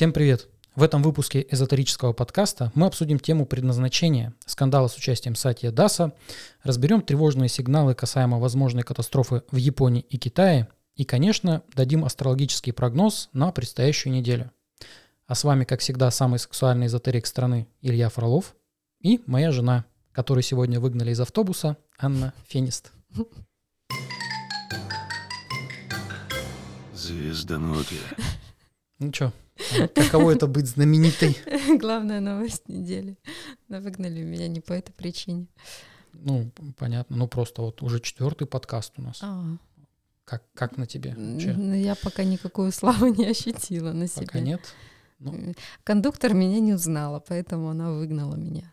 Всем привет! В этом выпуске эзотерического подкаста мы обсудим тему предназначения, скандала с участием Сатья Даса, разберем тревожные сигналы касаемо возможной катастрофы в Японии и Китае и, конечно, дадим астрологический прогноз на предстоящую неделю. А с вами, как всегда, самый сексуальный эзотерик страны Илья Фролов и моя жена, которую сегодня выгнали из автобуса, Анна Фенист. Звезданоги. Ну что, каково это быть знаменитой? Главная новость недели. Но выгнали меня не по этой причине. Ну, понятно. Ну, просто вот уже четвертый подкаст у нас. А, Как, как на тебе? Че, ну, я пока никакую славу не ощутила на себе. пока нет? Ну, М, Кондуктор меня не узнала, поэтому она выгнала меня.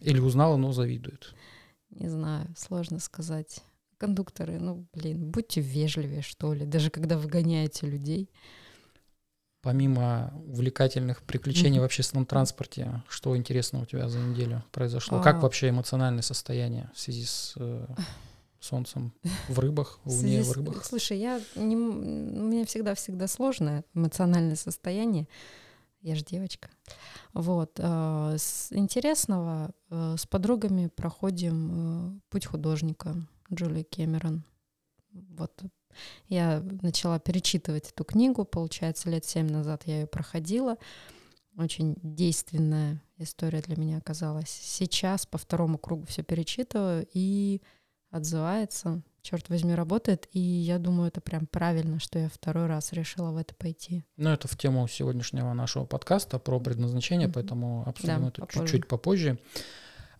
или узнала, но завидует. Не знаю, сложно сказать. Кондукторы, ну, блин, будьте вежливее, что ли, даже когда выгоняете людей. Помимо увлекательных приключений Мгм. в общественном транспорте, что интересного у тебя за неделю произошло? А. Как вообще эмоциональное состояние в связи с э, солнцем в рыбах, В луне в рыбах? Слушай, я не, у меня всегда-всегда сложное эмоциональное состояние. Я же девочка. Вот. а, С интересного э, с подругами проходим э, путь художника Джулии Кэмерон. Вот. Я начала перечитывать эту книгу, получается, лет семь назад я ее проходила. Очень действенная история для меня оказалась. Сейчас по второму кругу все перечитываю и отзывается, черт возьми, работает. И я думаю, это прям правильно, что я второй раз решила в это пойти. Ну, это в тему сегодняшнего нашего подкаста про предназначение, Мгм. поэтому обсудим Да, это попозже. чуть-чуть попозже.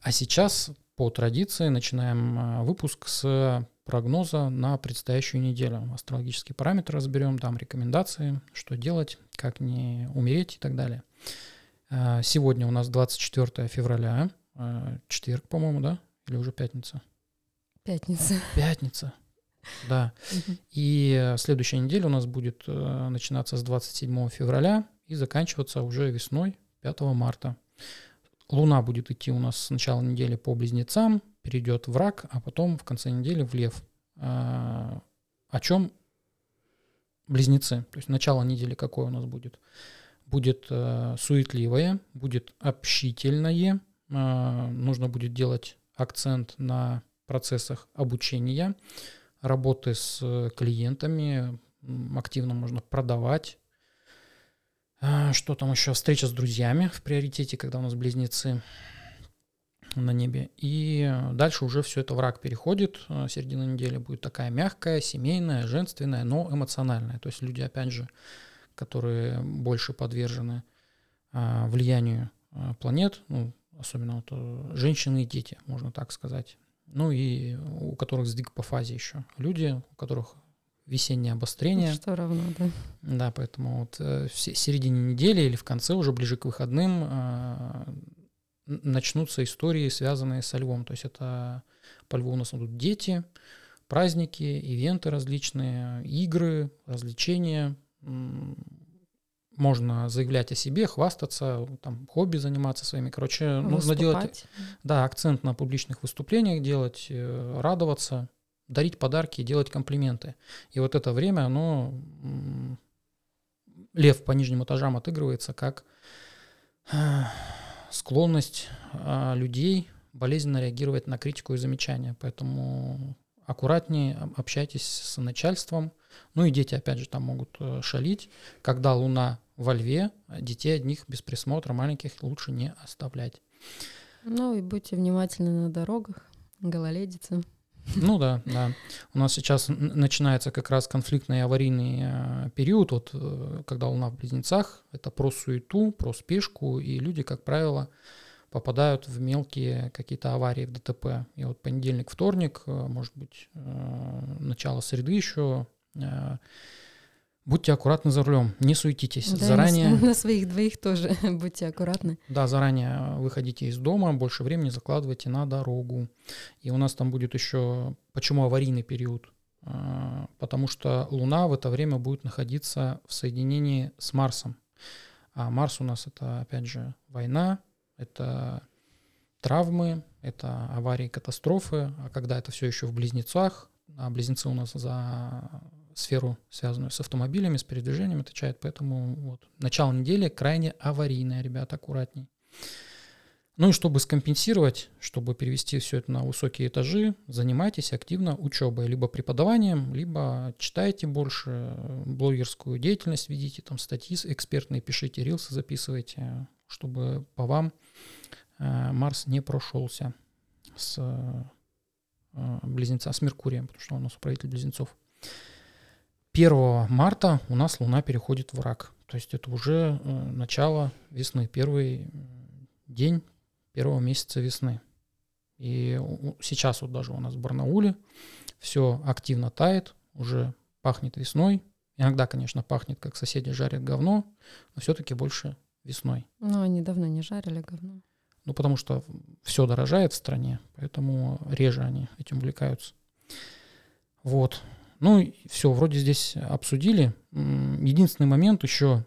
А сейчас, по традиции, начинаем а, выпуск с прогноза на предстоящую неделю. Астрологические параметры разберем, дам рекомендации, что делать, как не умереть и так далее. А, Сегодня у нас 24 февраля, а, четверг, по-моему, да? Или уже пятница? Пятница. Пятница. Да. И следующая неделя у нас будет э, начинаться с 27 февраля и заканчиваться уже весной 5 марта. Луна будет идти у нас с начала недели по близнецам, перейдет в рак, а потом в конце недели в лев. А, О чем близнецы? То есть начало недели какое у нас будет? Будет э, суетливое, будет общительное, а, нужно будет делать акцент на процессах обучения, работы с клиентами, активно можно продавать. А, Что там еще? Встреча с друзьями в приоритете, когда у нас близнецы на небе. И э, дальше уже все это враг переходит. Э, Середина недели будет такая мягкая, семейная, женственная, но эмоциональная. То есть люди, опять же, которые больше подвержены а, влиянию а, планет, ну, особенно вот, э, женщины и дети, можно так сказать. Ну и у которых сдвиг по фазе еще. Люди, у которых весеннее обострение. Что равно, да. Да, поэтому вот э, в се- середине недели или в конце, уже ближе к выходным, начнутся истории, связанные со львом. То есть это по льву у нас идут дети, праздники, ивенты различные, игры, развлечения. Можно заявлять о себе, хвастаться, там, хобби заниматься своими. Короче, нужно делать Выступать. да, акцент на публичных выступлениях делать, э, радоваться, дарить подарки, делать комплименты. И вот это время, оно лев по нижним этажам отыгрывается как склонность а, людей болезненно реагировать на критику и замечания. Поэтому аккуратнее об- общайтесь с начальством. Ну и дети, опять же, там могут э, шалить. Когда луна во льве, детей одних без присмотра маленьких лучше не оставлять. Ну и будьте внимательны на дорогах, гололедица. Ну да, да. У нас сейчас начинается как раз конфликтный аварийный э, период, вот, э, когда Луна в Близнецах. Это про суету, про спешку, и люди, как правило, попадают в мелкие какие-то аварии в ДТП. И вот понедельник, вторник, э, может быть, начало среды еще. Э, Будьте аккуратны за рулем, не суетитесь. Да, на Заранее... На, своих двоих тоже будьте аккуратны. Да, заранее выходите из дома, больше времени закладывайте на дорогу. И у нас там будет еще, почему аварийный период? А, Потому что Луна в это время будет находиться в соединении с Марсом. А Марс у нас это, опять же, война, это травмы, это аварии, катастрофы. А когда это все еще в близнецах, а близнецы у нас за сферу, связанную с автомобилями, с передвижением отвечает, поэтому вот начало недели крайне аварийное, ребята, аккуратней. Ну и чтобы скомпенсировать, чтобы перевести все это на высокие этажи, занимайтесь активно учебой, либо преподаванием, либо читайте больше, блогерскую деятельность ведите, там статьи экспертные пишите, рилсы записывайте, чтобы по вам э, Марс не прошелся с э, близнеца, с Меркурием, потому что у нас управитель близнецов. 1 марта у нас Луна переходит в рак. То есть это уже э, начало весны, первый день первого месяца весны. И сейчас вот даже у нас в Барнауле все активно тает, уже пахнет весной. Иногда, конечно, пахнет, как соседи жарят говно, но все-таки больше весной. Ну, они давно не жарили говно. Ну, потому что все дорожает в стране, поэтому реже они этим увлекаются. Вот. Ну, все, вроде здесь обсудили. Единственный момент еще,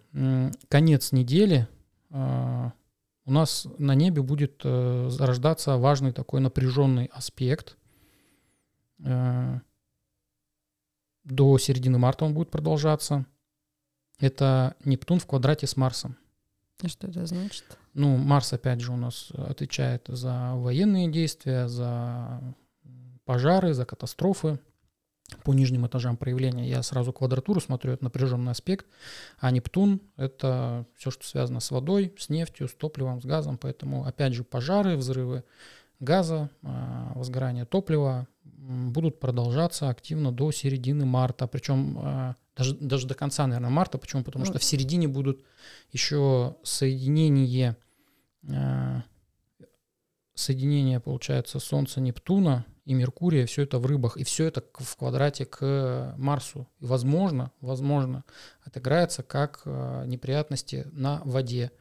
конец недели, а, у нас на небе будет э, зарождаться важный такой напряженный аспект. Э, до середины марта он будет продолжаться. Это Нептун в квадрате с Марсом. А что это значит? Ну, Марс, опять же, у нас отвечает за военные действия, за пожары, за катастрофы по нижним этажам проявления. Я сразу квадратуру смотрю, это напряженный аспект, а Нептун — это все, что связано с водой, с нефтью, с топливом, с газом. Поэтому, опять же, пожары, взрывы газа, а, возгорание топлива будут продолжаться активно до середины марта. Причем а, даже, даже до конца, наверное, марта. Почему? Потому что в середине будут еще соединение, а, соединение, получается, Солнца-Нептуна, и Меркурия, все это в рыбах, и все это в квадрате к Марсу. И возможно, возможно, отыграется как э, неприятности на воде.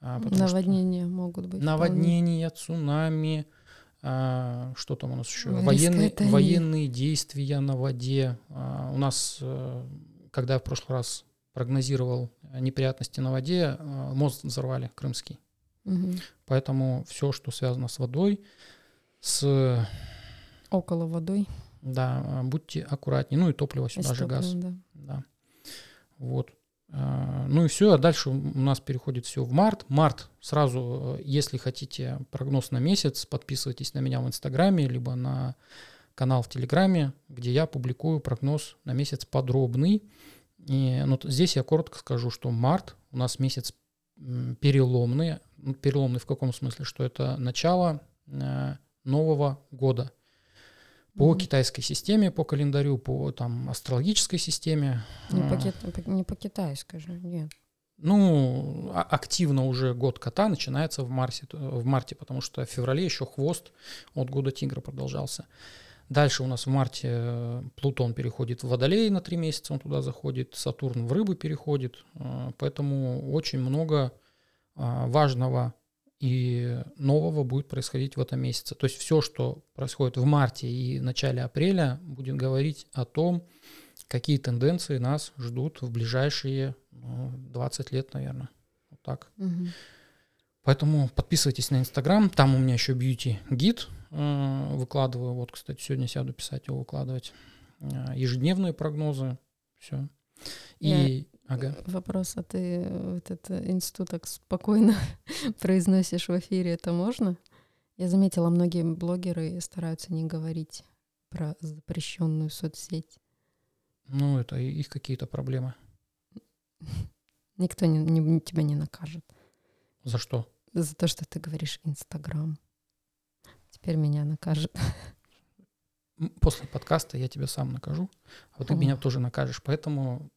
А, Наводнения могут быть. Наводнения, цунами, а, что там у нас еще? Военные, военные действия на воде. А, у нас, э, когда я в прошлый раз прогнозировал неприятности на воде, э, мост взорвали крымский. Угу. Поэтому все, что связано с водой, с Около водой. Да, а, будьте аккуратнее. Ну и топливо сюда и же газ. Да. да. Вот. А, ну и все, а дальше у нас переходит все в март. Март сразу, э, если хотите прогноз на месяц, подписывайтесь на меня в Инстаграме, либо на канал в Телеграме, где я публикую прогноз на месяц подробный. И ну, здесь я коротко скажу, что март у нас месяц переломный. Ну, переломный в каком смысле? Что это начало э, нового года по mm-hmm. китайской системе, по календарю, по там астрологической системе. Не по, ки- не по китайской же, нет. Ну, а, активно уже год кота начинается в, марте, в марте, потому что в феврале еще хвост от года тигра продолжался. Дальше у нас в марте э, Плутон переходит в Водолей на три месяца, он туда заходит, Сатурн в Рыбы переходит, э, поэтому очень много важного и нового будет происходить в этом месяце. То есть все, что происходит в марте и начале апреля, будет говорить о том, какие тенденции нас ждут в ближайшие ну, 20 лет, наверное. Вот так. Угу. Поэтому подписывайтесь на Инстаграм. Там у меня еще бьюти-гид э, выкладываю. Вот, кстати, сегодня сяду писать его, выкладывать. Э, ежедневные прогнозы. Все. И Ага. Вопрос, а ты вот это институт так спокойно произносишь в эфире, это можно? Я заметила, многие блогеры стараются не говорить про запрещенную соцсеть. Ну, это их какие-то проблемы. Никто не, не, тебя не накажет. За что? За то, что ты говоришь Инстаграм. Теперь меня накажет. После подкаста я тебя сам накажу, а вот ты меня тоже накажешь. Поэтому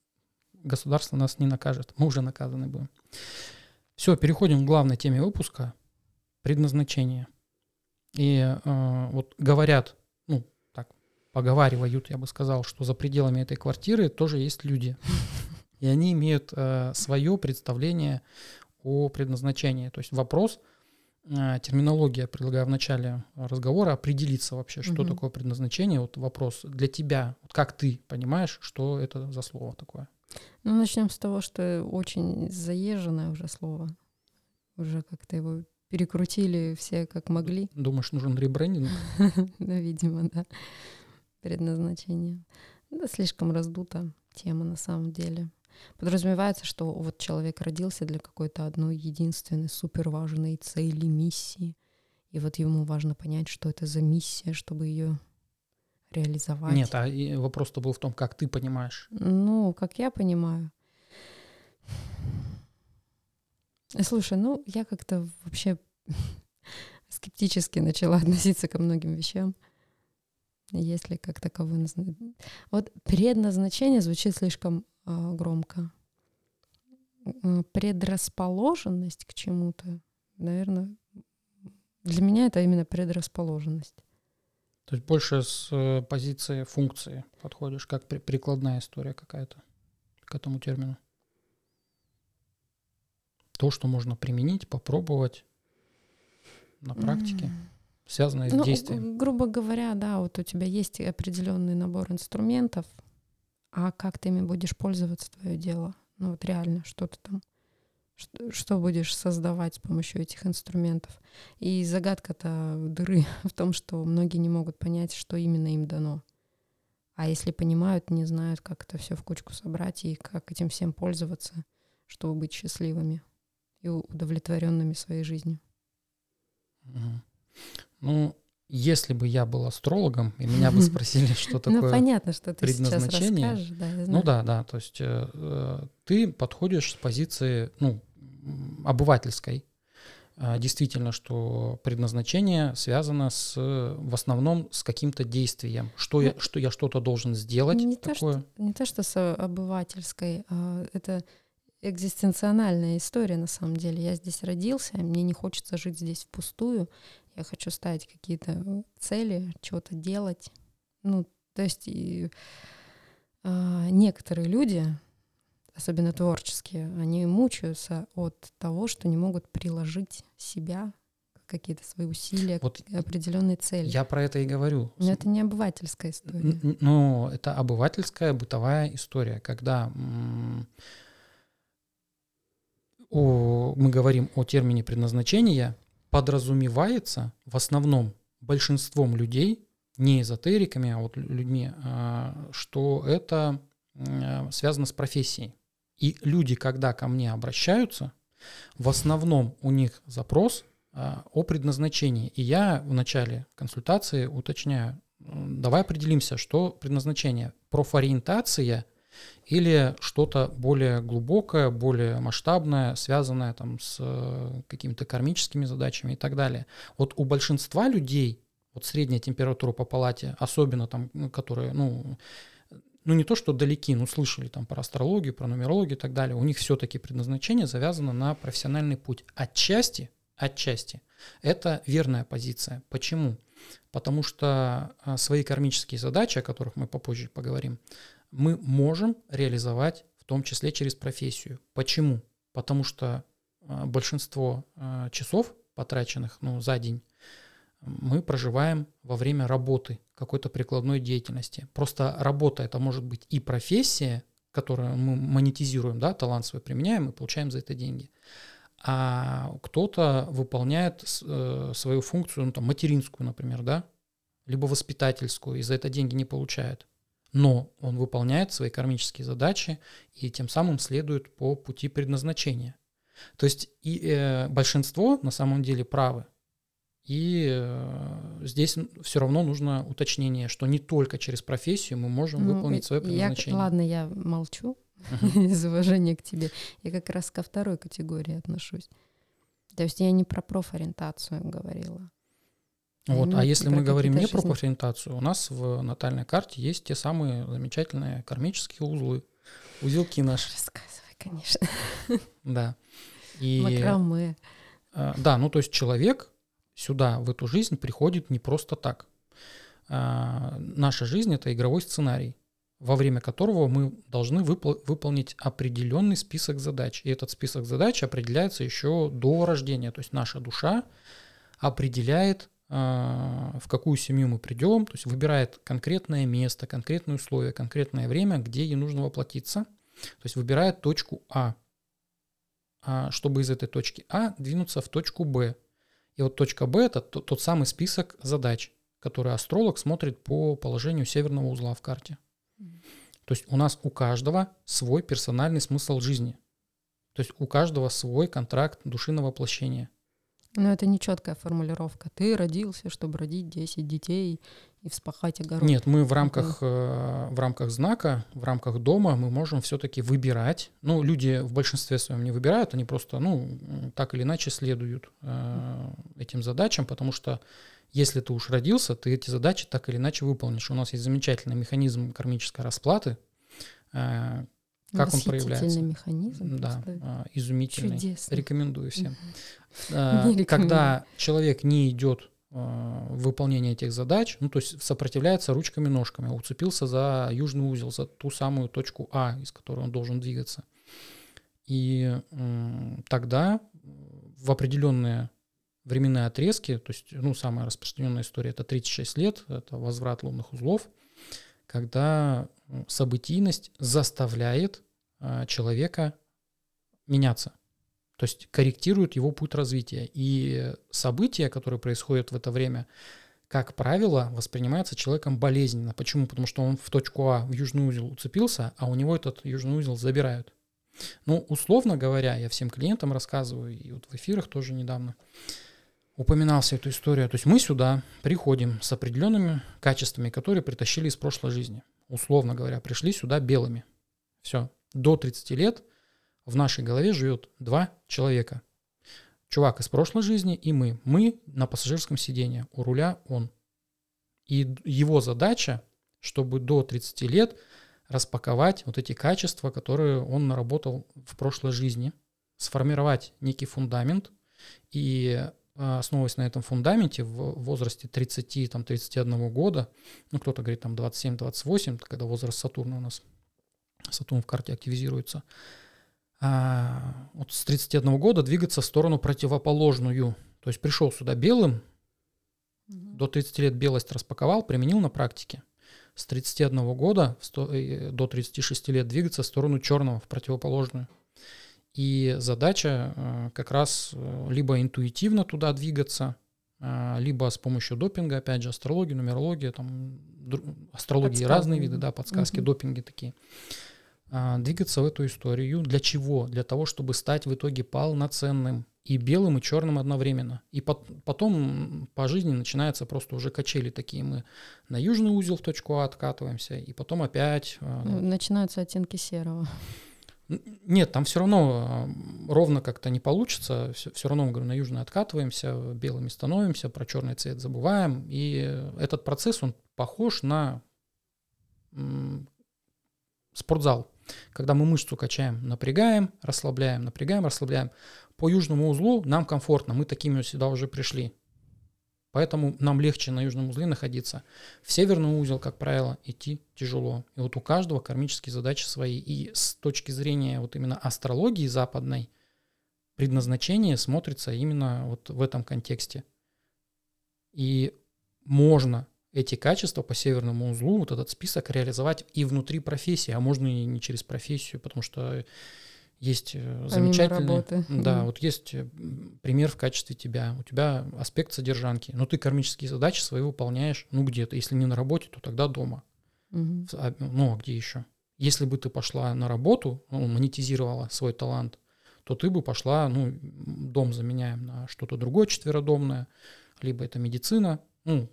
государство нас не накажет. Мы уже наказаны будем. Все, переходим к главной теме выпуска. Предназначение. И э, вот говорят, ну, так, поговаривают, я бы сказал, что за пределами этой квартиры тоже есть люди. И они имеют э, свое представление о предназначении. То есть вопрос, э, терминология, предлагаю в начале разговора определиться вообще, что угу. такое предназначение. Вот вопрос для тебя, вот как ты понимаешь, что это за слово такое? Ну, начнем с того, что очень заезженное уже слово. Уже как-то его перекрутили все как могли. Думаешь, нужен ребрендинг? Да, видимо, да. Предназначение. Да, слишком раздута тема на самом деле. Подразумевается, что вот человек родился для какой-то одной единственной супер важной цели, миссии. И вот ему важно понять, что это за миссия, чтобы ее реализовать. Нет, а вопрос-то был в том, как ты понимаешь. Ну, как я понимаю. Слушай, ну я как-то вообще скептически начала относиться ко многим вещам. Если как таковое Вот предназначение звучит слишком э, громко. Предрасположенность к чему-то, наверное, для меня это именно предрасположенность. То есть больше с э, позиции функции подходишь, как при, прикладная история какая-то к этому термину. То, что можно применить, попробовать на практике, mm. связанное ну, с действием. Грубо говоря, да, вот у тебя есть определенный набор инструментов, а как ты ими будешь пользоваться, твое дело. Ну вот реально, что то там что будешь создавать с помощью этих инструментов. И загадка-то дыры в том, что многие не могут понять, что именно им дано. А если понимают, не знают, как это все в кучку собрать и как этим всем пользоваться, чтобы быть счастливыми и удовлетворенными своей жизнью. Ну, если бы я был астрологом, и меня бы спросили, что ну, такое Ну, понятно, что ты сейчас да, знаю. Ну да, да, то есть э, э, ты подходишь с позиции, ну, обывательской. Э, действительно, что предназначение связано с, в основном с каким-то действием, что, ну, я, что я что-то должен сделать не такое. То, что, не то, что с обывательской, а это экзистенциональная история на самом деле. Я здесь родился, мне не хочется жить здесь впустую, я хочу ставить какие-то цели, что-то делать. Ну, то есть и, э, некоторые люди, особенно творческие, они мучаются от того, что не могут приложить себя какие-то свои усилия вот к определенной цели. Я про это и говорю. Но это не обывательская история. Ну, это обывательская бытовая история, когда о, мы говорим о термине предназначения, подразумевается в основном большинством людей, не эзотериками, а вот людьми, а, что это связано с профессией. И люди, когда ко мне обращаются, в основном у них запрос а, о предназначении. И я в начале консультации уточняю, давай определимся, что предназначение. Профориентация или что-то более глубокое, более масштабное, связанное там с э, какими-то кармическими задачами и так далее. Вот у большинства людей, вот средняя температура по палате, особенно там, ну, которые, ну, ну не то, что далеки, но слышали там про астрологию, про нумерологию и так далее, у них все-таки предназначение завязано на профессиональный путь. Отчасти, отчасти, это верная позиция. Почему? Потому что а, свои кармические задачи, о которых мы попозже поговорим, мы можем реализовать в том числе через профессию. Почему? Потому что а, большинство а, часов, потраченных ну, за день, мы проживаем во время работы, какой-то прикладной деятельности. Просто работа это может быть и профессия, которую мы монетизируем, да, талант свой применяем и получаем за это деньги. А кто-то выполняет э, свою функцию, ну, там, материнскую, например, да, либо воспитательскую, и за это деньги не получает но он выполняет свои кармические задачи и тем самым следует по пути предназначения. То есть и э, большинство на самом деле правы. И э, здесь все равно нужно уточнение, что не только через профессию мы можем ну, выполнить свое предназначение. Я, ладно, я молчу uh-huh. из уважения к тебе. Я как раз ко второй категории отношусь. То есть я не про профориентацию говорила. Вот. А если мы говорим не про профориентацию, у нас в натальной карте есть те самые замечательные кармические узлы, узелки наши. Рассказывай, конечно. Да. И, Макраме. А, да, ну то есть человек сюда, в эту жизнь, приходит не просто так. А, наша жизнь — это игровой сценарий, во время которого мы должны выпол- выполнить определенный список задач. И этот список задач определяется еще до рождения. То есть наша душа определяет в какую семью мы придем, то есть выбирает конкретное место, конкретные условия, конкретное время, где ей нужно воплотиться, то есть выбирает точку А, а чтобы из этой точки А двинуться в точку Б. И вот точка Б – это тот самый список задач, который астролог смотрит по положению северного узла в карте. То есть у нас у каждого свой персональный смысл жизни. То есть у каждого свой контракт души на воплощение. Но это не четкая формулировка. Ты родился, чтобы родить 10 детей и вспахать огород. Нет, мы в рамках, э, в рамках знака, в рамках дома мы можем все-таки выбирать. Ну, люди в большинстве своем не выбирают, они просто, ну, так или иначе следуют э, этим задачам, потому что если ты уж родился, ты эти задачи так или иначе выполнишь. У нас есть замечательный механизм кармической расплаты, э, как он проявляется? механизм. Да, а, изумительный. Чудесно. Рекомендую всем. Не Когда человек не идет а, в выполнение этих задач, ну то есть сопротивляется ручками-ножками, уцепился за южный узел, за ту самую точку А, из которой он должен двигаться. И тогда в определенные временные отрезки, то есть, ну, самая распространенная история это 36 лет, это возврат лунных узлов, когда событийность заставляет а, человека меняться. То есть корректирует его путь развития. И события, которые происходят в это время, как правило, воспринимаются человеком болезненно. Почему? Потому что он в точку А, в южный узел уцепился, а у него этот южный узел забирают. Ну, условно говоря, я всем клиентам рассказываю, и вот в эфирах тоже недавно упоминал всю эту историю. То есть мы сюда приходим с определенными качествами, которые притащили из прошлой жизни. Условно говоря, пришли сюда белыми. Все. До 30 лет в нашей голове живет два человека. Чувак из прошлой жизни и мы. Мы на пассажирском сидении. У руля он. И его задача, чтобы до 30 лет распаковать вот эти качества, которые он наработал в прошлой жизни, сформировать некий фундамент и а, основываясь на этом фундаменте в возрасте 30-31 года, ну кто-то говорит там 27-28, когда возраст Сатурна у нас, Сатурн в карте активизируется, а, вот с 31 года двигаться в сторону противоположную. То есть пришел сюда белым, mm до 30 лет белость распаковал, применил на практике. С 31 года э, до 36 лет двигаться в сторону черного, в противоположную. И задача э, как раз э, либо интуитивно туда двигаться, э, либо с помощью допинга, опять же, астрология, нумерология, там астрологии Подсказки. разные виды, да, подсказки, угу. допинги такие. А, двигаться в эту историю. Для чего? Для того, чтобы стать в итоге полноценным и белым, и черным одновременно. И потом по жизни начинается просто уже качели такие. Мы на южный узел в точку А откатываемся, и потом опять... Ну, начинаются оттенки серого. Нет, там все равно а, ровно как-то не получится. Все, все равно, говорю, на южный откатываемся, белыми становимся, про черный цвет забываем. И этот процесс, он похож на спортзал. Когда мы мышцу качаем, напрягаем, расслабляем, напрягаем, расслабляем. По южному узлу нам комфортно, мы такими сюда уже пришли. Поэтому нам легче на южном узле находиться. В северный узел, как правило, идти тяжело. И вот у каждого кармические задачи свои. И с точки зрения вот именно астрологии западной, предназначение смотрится именно вот в этом контексте. И можно эти качества по северному узлу, вот этот список реализовать и внутри профессии, а можно и не через профессию, потому что есть э, замечательный, да, вот есть э, пример в качестве тебя. У тебя аспект содержанки, но ты кармические задачи свои выполняешь, ну где-то. Если не на работе, то тогда дома. Угу. Ну а где еще? Если бы ты пошла на работу, ну, монетизировала свой талант, то ты бы пошла, ну, дом заменяем на что-то другое четверодомное, либо это медицина, ну,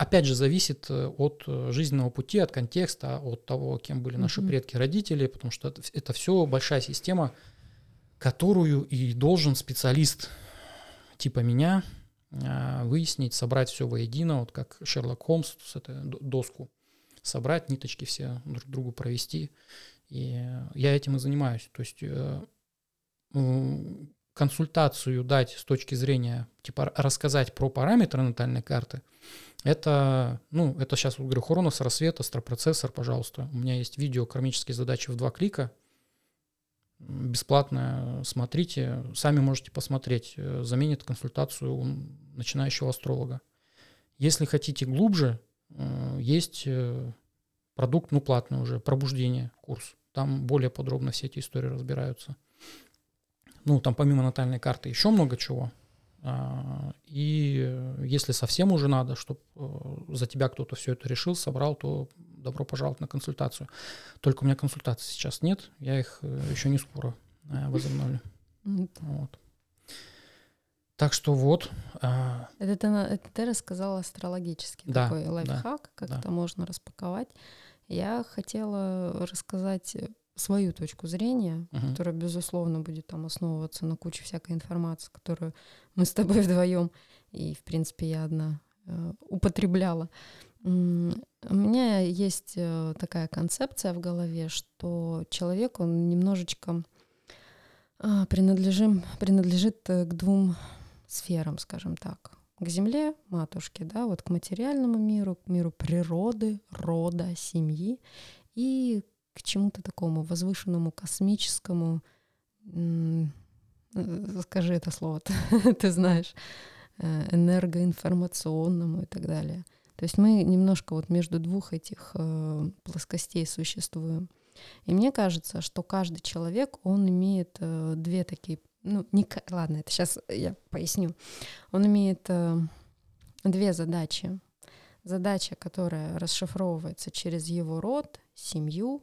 опять же, зависит э, от э, жизненного пути, от контекста, от того, кем были наши mm-hmm. предки, родители, потому что это, это все большая система, которую и должен специалист типа меня а, выяснить, собрать все воедино, вот как Шерлок Холмс с этой доску, собрать ниточки все друг другу провести. И я этим и занимаюсь. То есть э, консультацию дать с точки зрения, типа рассказать про параметры натальной карты – это, ну, это сейчас, говорю, Хронос, Рассвет, Астропроцессор, пожалуйста. У меня есть видео «Кармические задачи в два клика». Бесплатно смотрите, сами можете посмотреть. Э, заменит консультацию начинающего астролога. Если хотите глубже, э, есть э, продукт, ну, платный уже, «Пробуждение» курс. Там более подробно все эти истории разбираются. Ну, там помимо натальной карты еще много чего. А, и если совсем уже надо, чтобы э, за тебя кто-то все это решил, собрал, то добро пожаловать на консультацию. Только у меня консультаций сейчас нет, я их э, еще не скоро э, возобновлю. Вот. Так что вот. А, это ты, это ты рассказал астрологический да, такой лайфхак, да, как да. это можно распаковать. Я хотела рассказать свою точку зрения, uh-huh. которая, безусловно, будет там основываться на куче всякой информации, которую мы с тобой вдвоем и, в принципе, я одна э, употребляла. У меня есть э, такая концепция в голове, что человек, он немножечко э, принадлежим, принадлежит э, к двум сферам, скажем так. К земле, матушке, да, вот к материальному миру, к миру природы, рода, семьи и к чему-то такому возвышенному, космическому, э, скажи это слово, ты знаешь, э, энергоинформационному и так далее. То есть мы немножко вот между двух этих э, плоскостей существуем. И мне кажется, что каждый человек, он имеет две такие, ну, не, ладно, это сейчас я поясню. Он имеет две задачи. Задача, которая расшифровывается через его род, семью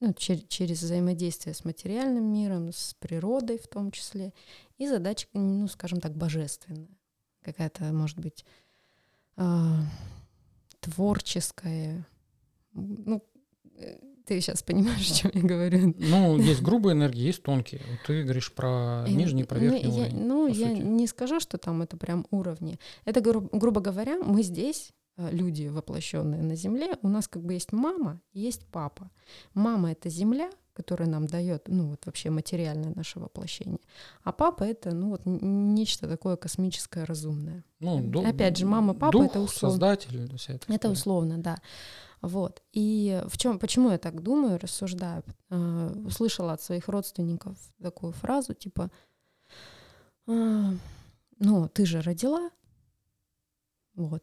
ну, чер- через взаимодействие с материальным миром, с природой в том числе, и задача, ну, скажем так, божественная, какая-то, может быть, э, творческая. Ну, э, ты сейчас понимаешь, о чем я говорю? Ну, есть грубые энергии, есть тонкие. Ты говоришь про нижний, про верхний ну, уровень. Я, ну, я сути. не скажу, что там это прям уровни. Это, гру- грубо говоря, мы здесь Э, люди, воплощенные на Земле, у нас как бы есть мама и есть папа. Мама — это Земля, которая нам дает, ну вот вообще материальное наше воплощение. А папа это, ну вот нечто такое космическое, разумное. Ну, ду- Опять же, мама, папа дух, это условно. Создатель, вся эта это условно, да. Вот. И в чем, почему я так думаю, рассуждаю? Э, услышала от своих родственников такую фразу типа: э, "Ну, ты же родила, вот,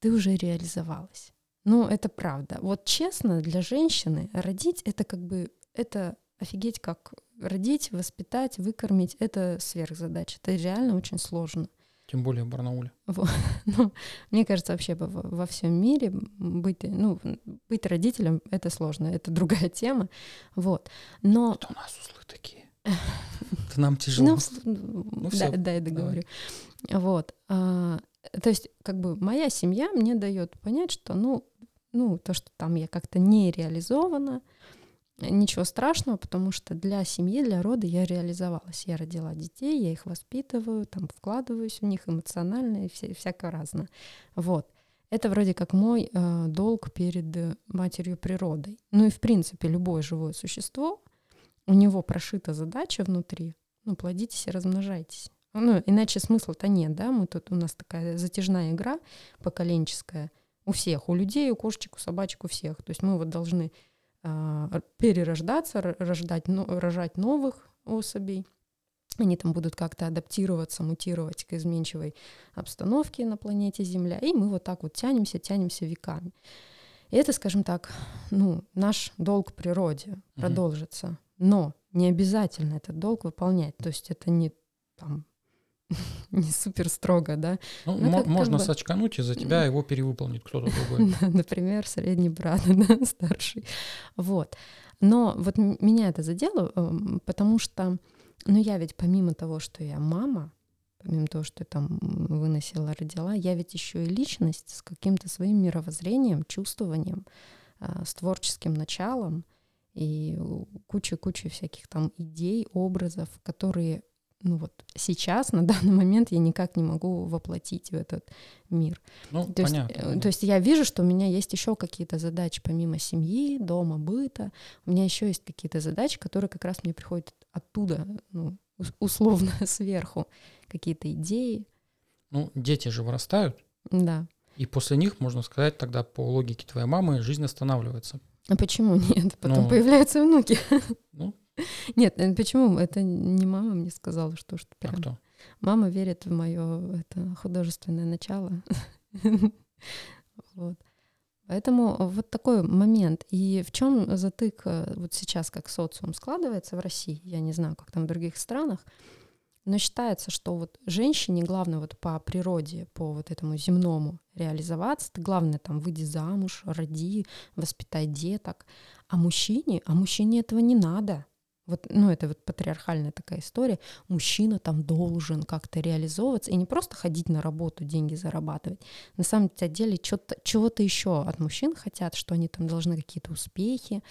ты уже реализовалась. Ну, это правда. Вот честно, для женщины родить это как бы, это офигеть как родить, воспитать, выкормить, это сверхзадача. Это реально очень сложно. Тем более в Барнауле. Вот. Ну, мне кажется, вообще во, во всем мире быть, ну, быть родителем — это сложно, это другая тема. Вот. Но... Это у нас узлы такие. Это нам тяжело. Ну, ну, да, да, я договорю. Вот. То есть, как бы моя семья мне дает понять, что, ну, ну, то, что там я как-то не реализована, ничего страшного, потому что для семьи, для рода я реализовалась. Я родила детей, я их воспитываю, там вкладываюсь в них эмоционально и вся, всякое разное. Вот. Это вроде как мой э, долг перед матерью природой. Ну и в принципе любое живое существо, у него прошита задача внутри, ну плодитесь и размножайтесь. Ну, иначе смысла-то нет, да, мы тут, у нас такая затяжная игра поколенческая у всех, у людей, у кошечек, у собачек, у всех. То есть мы вот должны э, перерождаться, рождать, но, рожать новых особей. Они там будут как-то адаптироваться, мутировать к изменчивой обстановке на планете Земля. И мы вот так вот тянемся, тянемся веками. И это, скажем так, ну, наш долг природе продолжится. Но не обязательно этот долг выполнять. То есть это не там не супер строго, да. Ну, ну как, можно бы... сочкануть, и за тебя его перевыполнит кто-то другой. Например, средний брат, да, старший. Вот. Но вот меня это задело, эм, потому что, ну, я ведь помимо того, что я мама, помимо того, что я там выносила, родила, я ведь еще и личность с каким-то своим мировоззрением, чувствованием, э, с творческим началом и куча-куча всяких там идей, образов, которые ну вот сейчас, на данный момент, я никак не могу воплотить в этот мир. Ну, то, понятно. Есть, э, то есть я вижу, что у меня есть еще какие-то задачи помимо семьи, дома, быта. У меня еще есть какие-то задачи, которые как раз мне приходят оттуда, ну, условно сверху, какие-то идеи. Ну, дети же вырастают. Да. И после них, можно сказать, тогда по логике твоей мамы жизнь останавливается. А почему нет? Потом ну, появляются внуки. Ну, нет, э, почему? Это не мама мне сказала, что что прям. А кто? Мама верит в мое это художественное начало. вот. Поэтому вот такой момент. И в чем затык э, вот сейчас, как социум складывается в России, я не знаю, как там в других странах, Но считается, что вот женщине главное вот по природе, по вот этому земному реализоваться, ты главное там выйди замуж, роди, воспитай деток, а мужчине, а мужчине этого не надо. Вот, ну, это вот патриархальная такая история. Мужчина там должен как-то реализовываться и не просто ходить на работу, деньги зарабатывать. На самом деле чего-то еще от мужчин хотят, что они там должны какие-то успехи,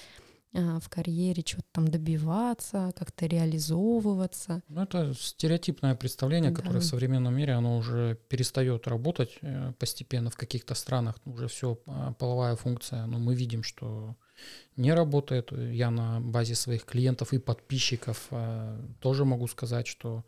а, в карьере что-то там добиваться, как-то реализовываться. Ну, это стереотипное представление, да. которое в современном мире, оно уже перестает работать э, постепенно в каких-то странах. Уже все а, половая функция. Но мы видим, что не работает. Я на базе своих клиентов и подписчиков э, тоже могу сказать, что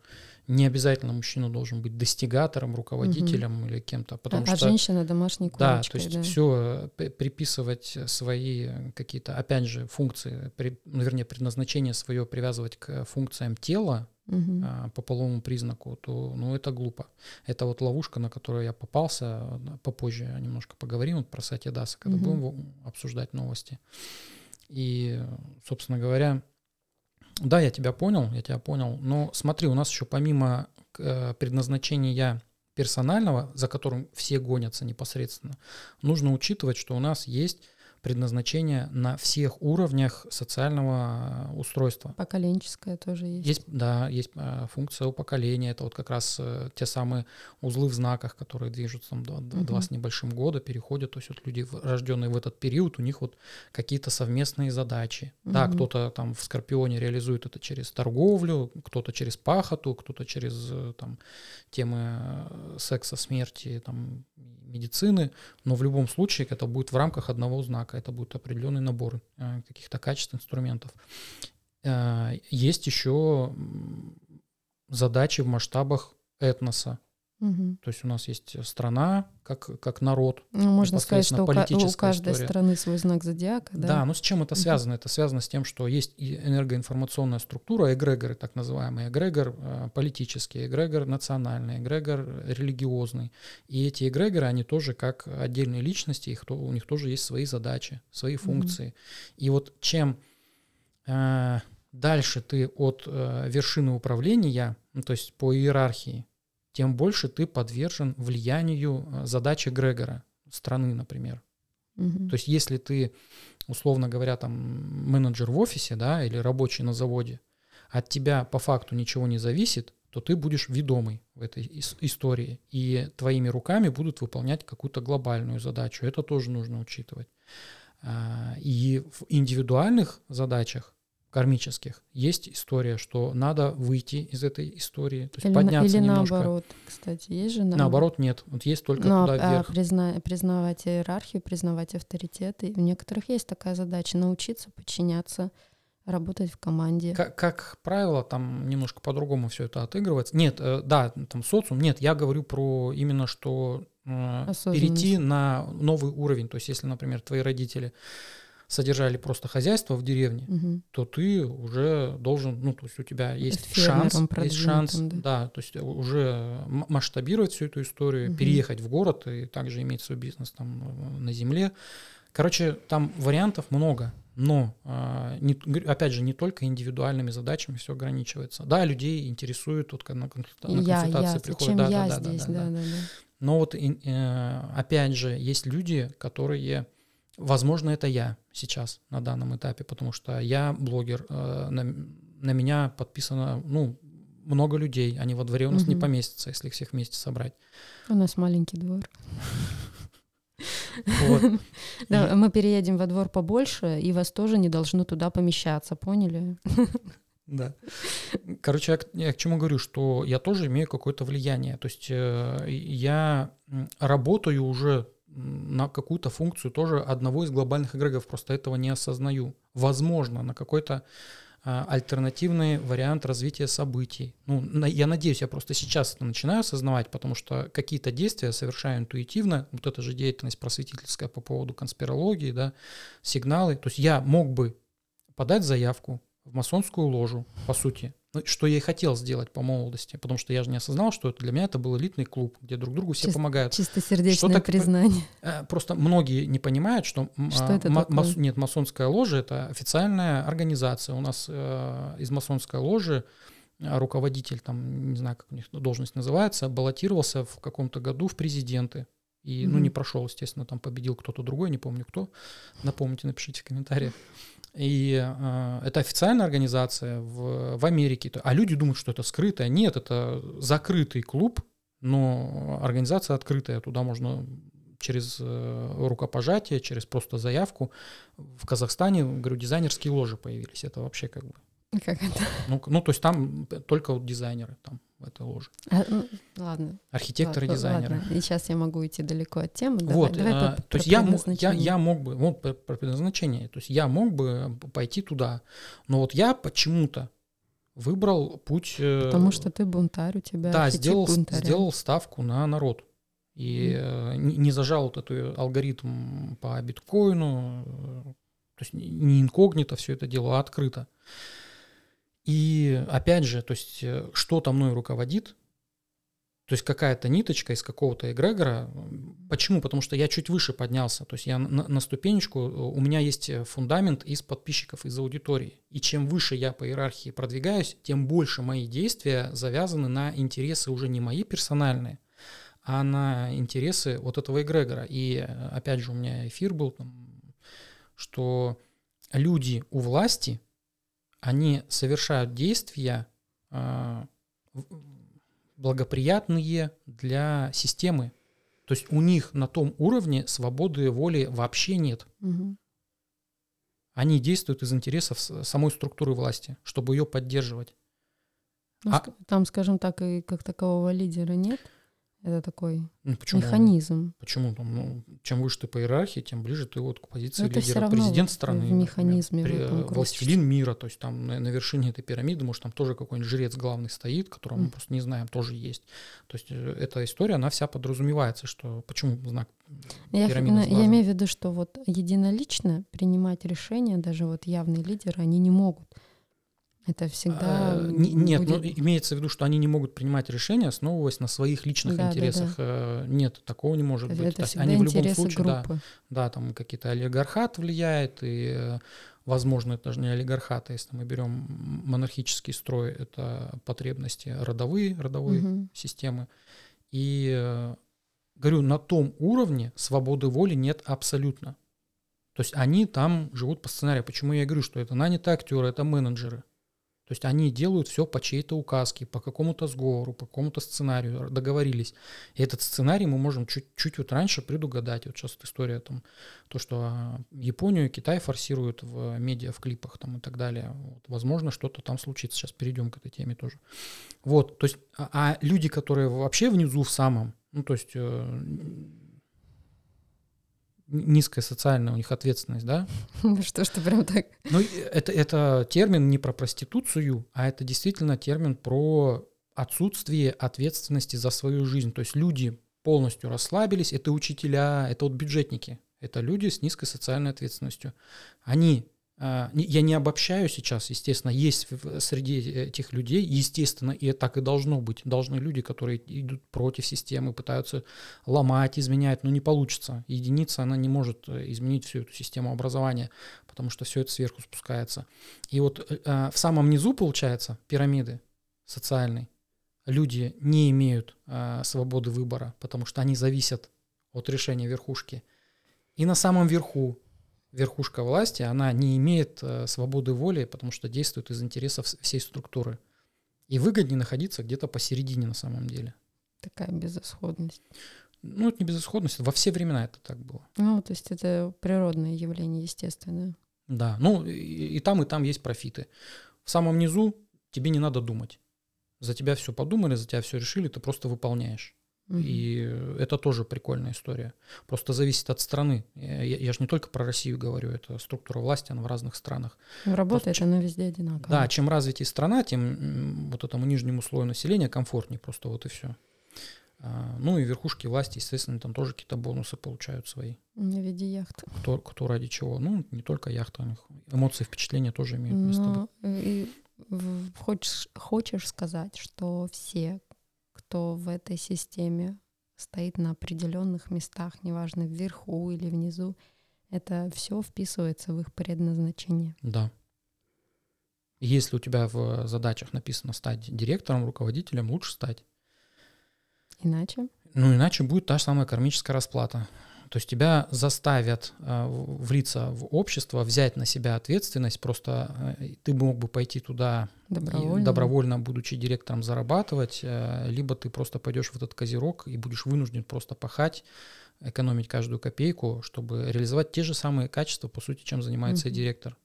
не обязательно мужчина должен быть достигатором, руководителем угу. или кем-то. Потому а, что, женщина домашней курочкой. Да, то есть да. все э, приписывать свои какие-то, опять же, функции, при, ну, вернее, предназначение свое привязывать к функциям тела, угу. а, по половому признаку, то ну, это глупо. Это вот ловушка, на которую я попался, попозже немножко поговорим вот про Сати Даса, когда угу. будем обсуждать новости. И, собственно говоря, да, я тебя понял, я тебя понял, но смотри, у нас еще помимо э, предназначения персонального, за которым все гонятся непосредственно, нужно учитывать, что у нас есть предназначение на всех уровнях социального э, устройства. Поколенческое тоже есть. Есть, да, есть э, функция у поколения. Это вот как раз э, те самые узлы в знаках, которые движутся там два, угу. два с небольшим года, переходят. То есть вот люди, рожденные в этот период, у них вот какие-то совместные задачи. Угу. Да, кто-то там в Скорпионе реализует это через торговлю, кто-то через пахоту, кто-то через там темы секса, смерти, там медицины, но в любом случае это будет в рамках одного знака, это будет определенный набор э, каких-то качеств, инструментов. Э, есть еще задачи в масштабах этноса. Угу. То есть у нас есть страна как, как народ. Ну, можно сказать, что у, у каждой история. страны свой знак зодиака. Да, да но с чем это связано? Угу. Это связано с тем, что есть и энергоинформационная структура, эгрегоры так называемые, эгрегор э, политический, эгрегор национальный, эгрегор религиозный. И эти эгрегоры, они тоже как отдельные личности, их, у них тоже есть свои задачи, свои функции. Угу. И вот чем э, дальше ты от э, вершины управления, ну, то есть по иерархии, тем больше ты подвержен влиянию э, задачи Грегора, страны, например. Угу. То есть если ты, условно говоря, там менеджер в офисе, да, или рабочий на заводе, от тебя по факту ничего не зависит, то ты будешь ведомый в этой истории, и твоими руками будут выполнять какую-то глобальную задачу. Это тоже нужно учитывать. А, и в индивидуальных задачах кармических. Есть история, что надо выйти из этой истории, то есть или подняться или немножко. наоборот, кстати, есть же наоборот. Наоборот нет, вот есть только Но, туда а вверх. Призна, признавать иерархию, признавать авторитеты. У некоторых есть такая задача научиться подчиняться, работать в команде. Как, как правило, там немножко по-другому все это отыгрывается. Нет, э, да, там социум. Нет, я говорю про именно что э, перейти на новый уровень. То есть, если, например, твои родители содержали просто хозяйство в деревне, угу. то ты уже должен, ну, то есть у тебя есть шанс, есть шанс, да. да, то есть уже масштабировать всю эту историю, угу. переехать в город и также иметь свой бизнес там э, на земле. Короче, там вариантов много, но, а, не, опять же, не только индивидуальными задачами все ограничивается. Да, людей интересует, вот на, консульта- на я, консультации я, приходят. Да, я да, здесь, да, да, да, да. Но вот, э, опять же, есть люди, которые Возможно, это я сейчас на данном этапе, потому что я блогер, э, на, на меня подписано, ну, много людей, они во дворе у нас угу. не поместятся, если их всех вместе собрать. У нас маленький двор. Вот. Да, мы переедем во двор побольше, и вас тоже не должно туда помещаться, поняли? Да. Короче, я к, я к чему говорю, что я тоже имею какое-то влияние. То есть э, я работаю уже на какую-то функцию тоже одного из глобальных эгрегоров, просто этого не осознаю. Возможно, на какой-то а, альтернативный вариант развития событий. Ну, я надеюсь, я просто сейчас это начинаю осознавать, потому что какие-то действия совершаю интуитивно, вот эта же деятельность просветительская по поводу конспирологии, да, сигналы. То есть я мог бы подать заявку в масонскую ложу, по сути, ну, что я и хотел сделать по молодости, потому что я же не осознал, что это для меня это был элитный клуб, где друг другу все Чис- помогают. Чистосердечное что признание. Э, просто многие не понимают, что, что а, это мас- нет, масонская ложа это официальная организация. У нас э, из масонской ложи руководитель, там, не знаю, как у них должность называется, баллотировался в каком-то году в президенты. И, mm-hmm. ну, не прошел, естественно, там победил кто-то другой, не помню кто. Напомните, напишите в комментариях. И э, это официальная организация в, в Америке. А люди думают, что это скрытая. Нет, это закрытый клуб, но организация открытая. Туда можно через э, рукопожатие, через просто заявку. В Казахстане, говорю, дизайнерские ложи появились. Это вообще как бы как это? Ну, ну, то есть там только вот дизайнеры там в этой ложе. А, ну, ладно. Архитекторы, ладно, дизайнеры. Ладно. И сейчас я могу идти далеко от темы. Вот, давай, давай а, то есть я, я, я мог бы, вот про, предназначение, то есть я мог бы пойти туда, но вот я почему-то выбрал путь... Э, Потому что ты бунтарь, у тебя Да, сделал, сделал ставку на народ. И mm. не, не зажал вот эту алгоритм по биткоину, э, то есть не инкогнито все это дело, а открыто. И опять же, то есть э, что-то мной руководит, то есть какая-то ниточка из какого-то эгрегора. Почему? Потому что я чуть выше поднялся. То есть я на, на ступенечку, э, у меня есть э, фундамент из подписчиков, из аудитории. И чем выше я по иерархии продвигаюсь, тем больше мои действия завязаны на интересы уже не мои персональные, а на интересы вот этого эгрегора. И опять же у меня эфир был, что люди у власти – они совершают действия э, благоприятные для системы. То есть у них на том уровне свободы воли вообще нет. Угу. Они действуют из интересов самой структуры власти, чтобы ее поддерживать. Ну, а, там, скажем так, и как такового лидера нет. Это такой ну, почему? механизм. Почему? Ну, чем выше ты по иерархии, тем ближе ты вот к позиции Но лидера. Президент страны, в механизме например, в властелин мира, то есть там на, на вершине этой пирамиды, может, там тоже какой-нибудь жрец главный стоит, которого mm. мы просто не знаем, тоже есть. То есть э, эта история, она вся подразумевается, что почему знак я, пирамиды Я имею в виду, что вот единолично принимать решения, даже вот явные лидеры, они не могут. Это всегда... А, нет, будет... ну, имеется в виду, что они не могут принимать решения, основываясь на своих личных да, интересах. Да, да. Э, нет, такого не может это, быть. Это они в любом случае, группы. да, да, там какие-то олигархат влияет, и, э, возможно, это даже не олигархат, а если мы берем монархический строй, это потребности родовые, родовой угу. системы. И говорю, на том уровне свободы воли нет абсолютно. То есть они там живут по сценарию. Почему я говорю, что это нанятые актеры, это менеджеры. То есть они делают все по чьей-то указке, по какому-то сговору, по какому-то сценарию, договорились. И этот сценарий мы можем чуть-чуть вот раньше предугадать. Вот сейчас история там, то, что а, Японию Китай форсируют в медиа, в клипах там и так далее. Вот, возможно, что-то там случится. Сейчас перейдем к этой теме тоже. Вот, то есть, а, а люди, которые вообще внизу в самом, ну, то есть э, низкая социальная у них ответственность, да? Ну что ж ты прям так... Ну, это, это термин не про проституцию, а это действительно термин про отсутствие ответственности за свою жизнь. То есть люди полностью расслабились, это учителя, это вот бюджетники, это люди с низкой социальной ответственностью. Они я не обобщаю сейчас, естественно, есть среди этих людей, естественно, и так и должно быть. Должны люди, которые идут против системы, пытаются ломать, изменять, но не получится. Единица, она не может э, изменить всю эту систему образования, потому что все это сверху спускается. И вот э, а, в самом низу, получается, пирамиды социальной, люди не имеют а, свободы выбора, потому что они зависят от решения верхушки. И на самом верху верхушка власти, она не имеет э, свободы воли, потому что действует из интересов всей структуры. И выгоднее находиться где-то посередине на самом деле. Такая безысходность. Ну, это не безысходность, во все времена это так было. Ну, то есть это природное явление, естественное. Да, ну и, и там, и там есть профиты. В самом низу тебе не надо думать. За тебя все подумали, за тебя все решили, ты просто выполняешь. И это тоже прикольная история. Просто зависит от страны. Я, я же не только про Россию говорю, это структура власти, она в разных странах. Ну, работает просто, она везде одинаково. Да, чем развитее страна, тем вот этому нижнему слою населения комфортнее, просто вот и все. А, ну и верхушки власти, естественно, там тоже какие-то бонусы получают свои. В виде яхты. Кто, кто ради чего. Ну, не только яхта, у них эмоции, впечатления тоже имеют место Но, ну, И хочешь, хочешь сказать, что все, кто в этой системе стоит на определенных местах, неважно вверху или внизу, это все вписывается в их предназначение. Да. Если у тебя в задачах написано стать директором, руководителем, лучше стать. Иначе? Ну, иначе будет та же самая кармическая расплата. То есть тебя заставят э, влиться в общество, взять на себя ответственность. Просто э, ты мог бы пойти туда добровольно, добровольно будучи директором, зарабатывать, э, либо ты просто пойдешь в этот козерог и будешь вынужден просто пахать, экономить каждую копейку, чтобы реализовать те же самые качества, по сути, чем занимается mm-hmm. директор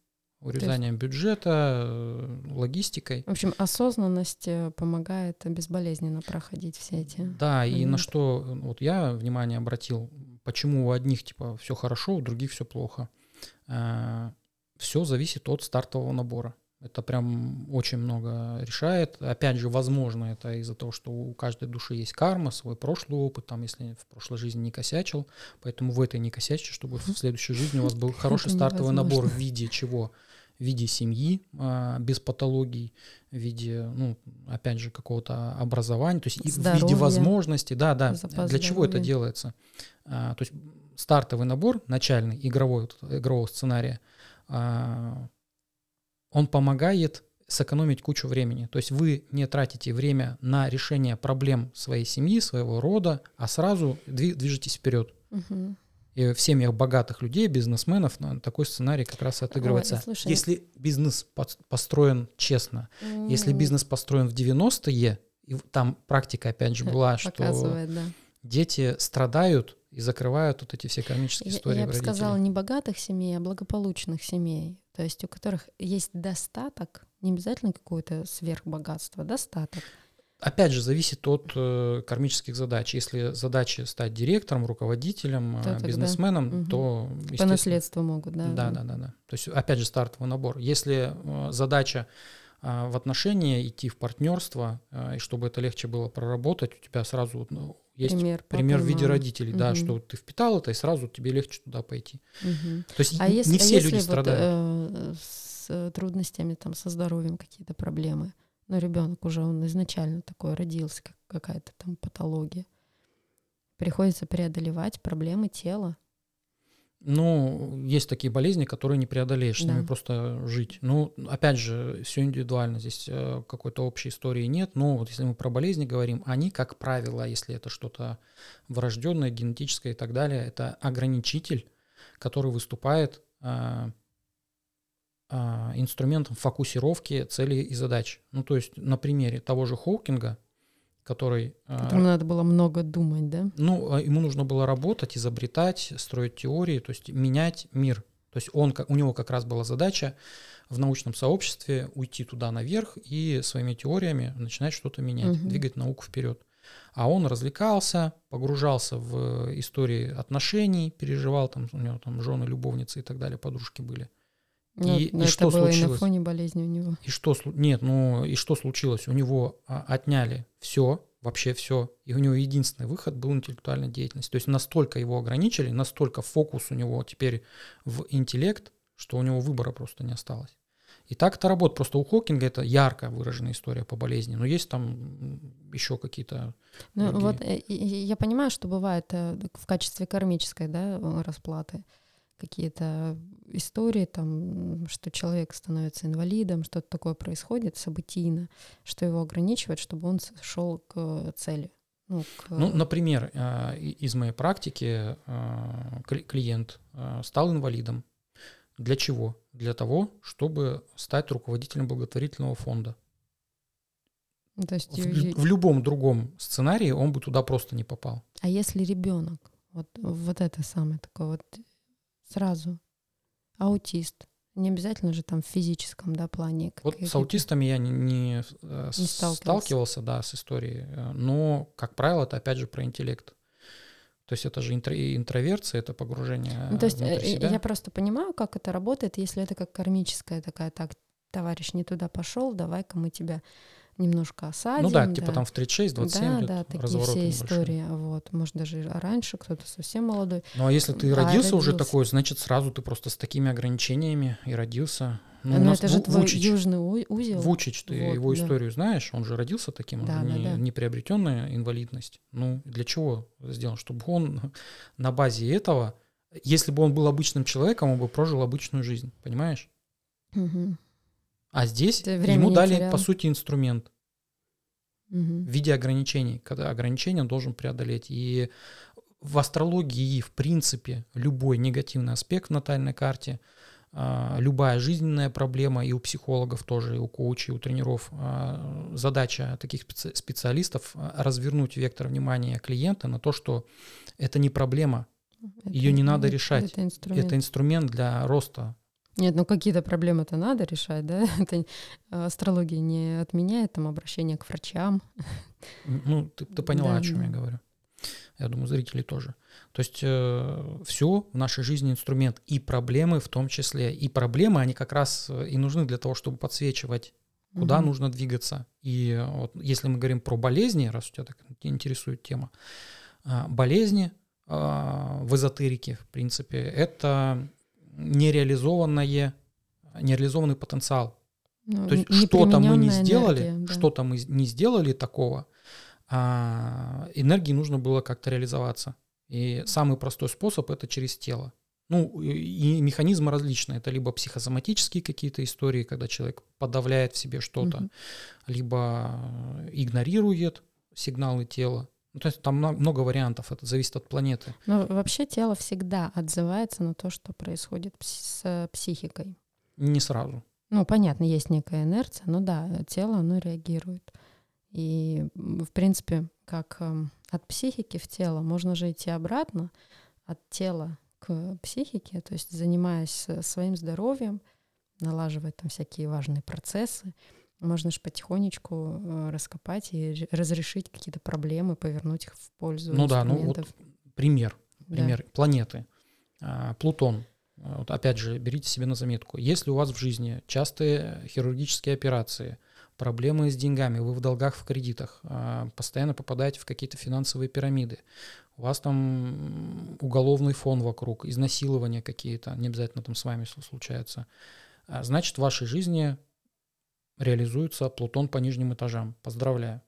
урезанием есть... бюджета, логистикой. В общем, осознанность помогает безболезненно проходить все эти. Да, моменты. и на что вот я внимание обратил, почему у одних типа все хорошо, у других все плохо. Все зависит от стартового набора. Это прям очень много решает. Опять же, возможно, это из-за того, что у каждой души есть карма, свой прошлый опыт, там, если в прошлой жизни не косячил, поэтому в этой не косячьте, чтобы в следующей жизни у вас был хороший стартовый набор в виде чего? в виде семьи а, без патологий, в виде, ну, опять же, какого-то образования, то есть Здоровье, в виде возможностей, да, да. Для чего это делается? А, то есть стартовый набор, начальный игровой, игрового сценария, а, он помогает сэкономить кучу времени. То есть вы не тратите время на решение проблем своей семьи, своего рода, а сразу движетесь вперед. Угу. И в семьях богатых людей, бизнесменов, ну, такой сценарий как раз отыгрывается. Ой, если бизнес построен честно, mm. если бизнес построен в 90-е, и там практика, опять же, была, что да. дети страдают и закрывают вот эти все кармические я, истории. Я бы сказала, не богатых семей, а благополучных семей. То есть у которых есть достаток, не обязательно какое-то сверхбогатство, достаток. Опять же, зависит от э, кармических задач. Если задачи стать директором, руководителем, э, то бизнесменом, угу. то... По наследству могут, да? Да, да, да, да. То есть, опять же, стартовый набор. Если э, задача э, в отношения идти в партнерство, э, и чтобы это легче было проработать, у тебя сразу ну, есть пример, пример в виде родителей, угу. да, что ты впитал это, и сразу тебе легче туда пойти. Угу. То есть а не если, все а люди если страдают. Вот, э, с трудностями, там, со здоровьем какие-то проблемы но ребенок уже он изначально такой родился, как какая-то там патология. Приходится преодолевать проблемы тела. Ну, есть такие болезни, которые не преодолеешь, с да. ними просто жить. Ну, опять же, все индивидуально, здесь э, какой-то общей истории нет. Но вот если мы про болезни говорим, они, как правило, если это что-то врожденное, генетическое и так далее, это ограничитель, который выступает э, а, инструментом фокусировки целей и задач. Ну, то есть на примере того же Хоукинга, который... А, Которому надо было много думать, да? Ну, а, ему нужно было работать, изобретать, строить теории, то есть менять мир. То есть он, у него как раз была задача в научном сообществе уйти туда наверх и своими теориями начинать что-то менять, угу. двигать науку вперед. А он развлекался, погружался в истории отношений, переживал, там у него там жены, любовницы и так далее, подружки были. Ну, и, но и что было случилось? И на фоне болезни у него. И что нет, ну и что случилось? У него а, отняли все, вообще все, и у него единственный выход был интеллектуальная деятельность. То есть настолько его ограничили, настолько фокус у него теперь в интеллект, что у него выбора просто не осталось. И так это работает. Просто у Хокинга это ярко выраженная история по болезни. Но есть там еще какие-то. Ну, вот э, я понимаю, что бывает э, в качестве кармической да, расплаты какие-то истории, там, что человек становится инвалидом, что-то такое происходит событийно, что его ограничивает, чтобы он шел к цели. Ну, к... ну, например, а, из моей практики а, клиент а, стал инвалидом. Для чего? Для того, чтобы стать руководителем благотворительного фонда. То есть в, в любом другом сценарии он бы туда просто не попал. А если ребенок, вот, вот это самое такое вот сразу. Аутист. Не обязательно же там в физическом да, плане. Вот с аутистами я не, не, э, не сталкивался. сталкивался, да, с историей. Э, но, как правило, это опять же про интеллект. То есть это же интро, интроверция, это погружение. Ну, то есть э, себя. я просто понимаю, как это работает, если это как кармическая такая, так, товарищ не туда пошел, давай-ка мы тебя немножко осадим. Ну да, да. типа там в 36, 27 да, лет Да, такие все истории. Вот, может, даже раньше кто-то совсем молодой. Ну а если ты а, родился, родился уже такой, значит, сразу ты просто с такими ограничениями и родился. Ну, Но это же твой Вучич, южный узел. Вучич, ты вот, его да. историю знаешь, он же родился таким, да, да, не, да. не приобретенная инвалидность. Ну, для чего сделан? Чтобы он на базе этого, если бы он был обычным человеком, он бы прожил обычную жизнь, понимаешь? Угу. А здесь ему дали, терял. по сути, инструмент Мгм. в виде ограничений, когда ограничения он должен преодолеть. И в астрологии, в принципе, любой негативный аспект в натальной карте, а, любая жизненная проблема, и у психологов тоже, и у коучей, и у тренеров, а, задача таких специ- специалистов а, развернуть вектор внимания клиента на то, что это не проблема, Её не надо это- решать. Это инструмент. это инструмент для роста. Нет, ну какие-то проблемы-то надо решать, да? Это э, астрология не отменяет там обращение к врачам. Ну, ты, ты поняла, Да, о чем да. я говорю. Я думаю, зрители тоже. То есть все в нашей жизни инструмент, и проблемы в том числе. И проблемы, они как раз э, и нужны для того, чтобы подсвечивать, куда Мгм. нужно двигаться. И э, вот если мы говорим про болезни, раз у тебя так интересует тема, а, болезни а, в эзотерике, в принципе, это нереализованное, нереализованный потенциал. Ну, То есть что-то мы не сделали, энергия, да. что-то мы не сделали такого, а энергии нужно было как-то реализоваться. И самый простой способ это через тело. Ну, и механизмы различные. Это либо психосоматические какие-то истории, когда человек подавляет в себе что-то, Мгм. либо э, игнорирует сигналы тела. Ну, то есть там мно- много вариантов, это зависит от планеты. Но вообще тело всегда отзывается на то, что происходит с э, психикой. Не сразу. Ну, понятно, есть некая инерция, но да, тело, оно реагирует. И, в принципе, как эм, от психики в тело, можно же идти обратно от тела к психике, то есть занимаясь э, своим здоровьем, налаживая там всякие важные процессы, можно же потихонечку э, раскопать и ре- разрешить какие-то проблемы, повернуть их в пользу Ну да, ну вот инструментов. пример. Да. Пример планеты. А, Плутон. А, Вот опять же, берите себе на заметку. Если у вас в жизни частые хирургические операции, проблемы с деньгами, вы в долгах, в кредитах, а, постоянно попадаете в какие-то финансовые пирамиды, у вас там уголовный фон вокруг, изнасилования какие-то, не обязательно там с вами сл- случается, а, значит, в вашей жизни реализуется Плутон по нижним этажам. Поздравляю.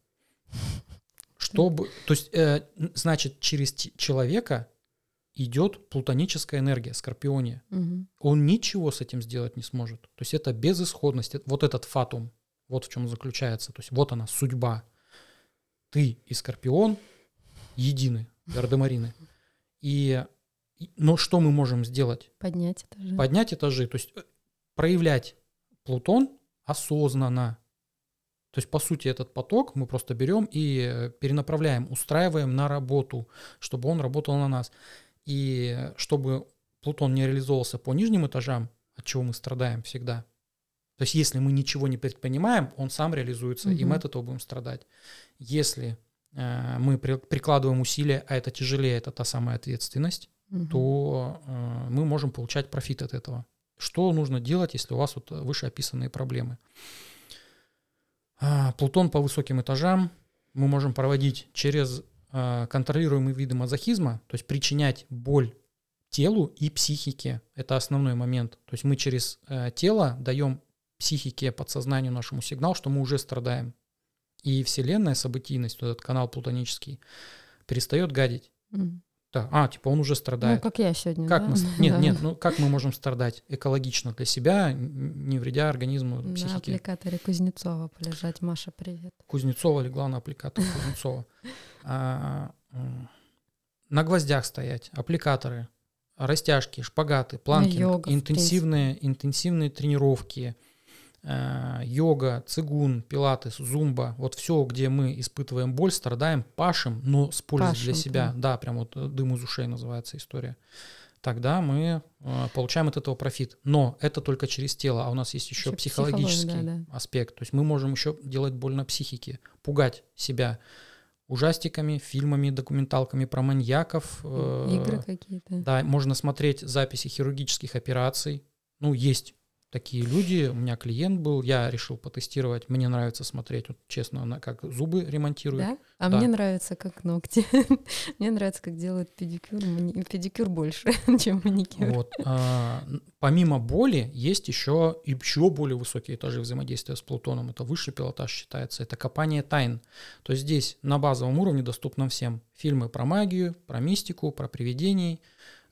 Чтобы, то есть, э, значит, через человека идет плутоническая энергия, скорпиония. Мгм. Он ничего с этим сделать не сможет. То есть это безысходность, вот этот фатум, вот в чем заключается. То есть вот она, судьба. Ты и скорпион едины, гардемарины. И, и- но что мы можем сделать? Поднять этажи. Поднять этажи, то есть э, проявлять Плутон осознанно. То есть, по сути, этот поток мы просто берем и э, перенаправляем, устраиваем на работу, чтобы он работал на нас. И чтобы Плутон не реализовывался по нижним этажам, от чего мы страдаем всегда. То есть, если мы ничего не предпринимаем, он сам реализуется, и мы от этого будем страдать. Если э, мы при- прикладываем усилия, а это тяжелее, это та самая ответственность, Мгм. то э, мы можем получать профит от этого. Что нужно делать, если у вас вот вышеописанные проблемы? А, Плутон по высоким этажам мы можем проводить через э, контролируемые виды мазохизма, то есть причинять боль телу и психике. Это основной момент. То есть мы через э, тело даем психике, подсознанию нашему сигнал, что мы уже страдаем. И Вселенная, событийность, вот этот канал плутонический, перестает гадить. Мгм. Да, а, типа он уже Ну, страдает. как я сегодня, Как да? мы... Нет, нет, ну как мы можем страдать экологично для себя, не вредя организму, На психике? аппликаторе Кузнецова полежать. Маша, привет. Кузнецова легла на аппликатор Кузнецова. А, м, на гвоздях стоять, аппликаторы, растяжки, шпагаты, в интенсивные, интенсивные тренировки, а, йога, цигун, пилатес, зумба, вот все, где мы испытываем боль, страдаем, пашем, но с пользой для Пашем, себя. да. Да, прям вот э, дым из ушей называется история. Тогда мы э, получаем от этого профит. Но это только через тело, а у нас есть еще психология, психологический да, да. аспект. То есть мы можем еще делать больно психике, пугать себя ужастиками, фильмами, документалками про маньяков. э, Игры какие-то. Да, можно смотреть записи хирургических операций. Ну, есть такие люди. У меня клиент был, я решил потестировать. Мне нравится смотреть, вот, честно, на, как зубы ремонтируют. Да? А Да. мне нравится, как ногти. мне нравится, как делают педикюр. Педикюр больше, чем маникюр. Вот. а, помимо боли есть еще еще более высокие этажи взаимодействия с Плутоном. Это высший пилотаж считается. Это копание тайн. То есть здесь на базовом уровне доступно всем. Фильмы про магию, про мистику, про привидений.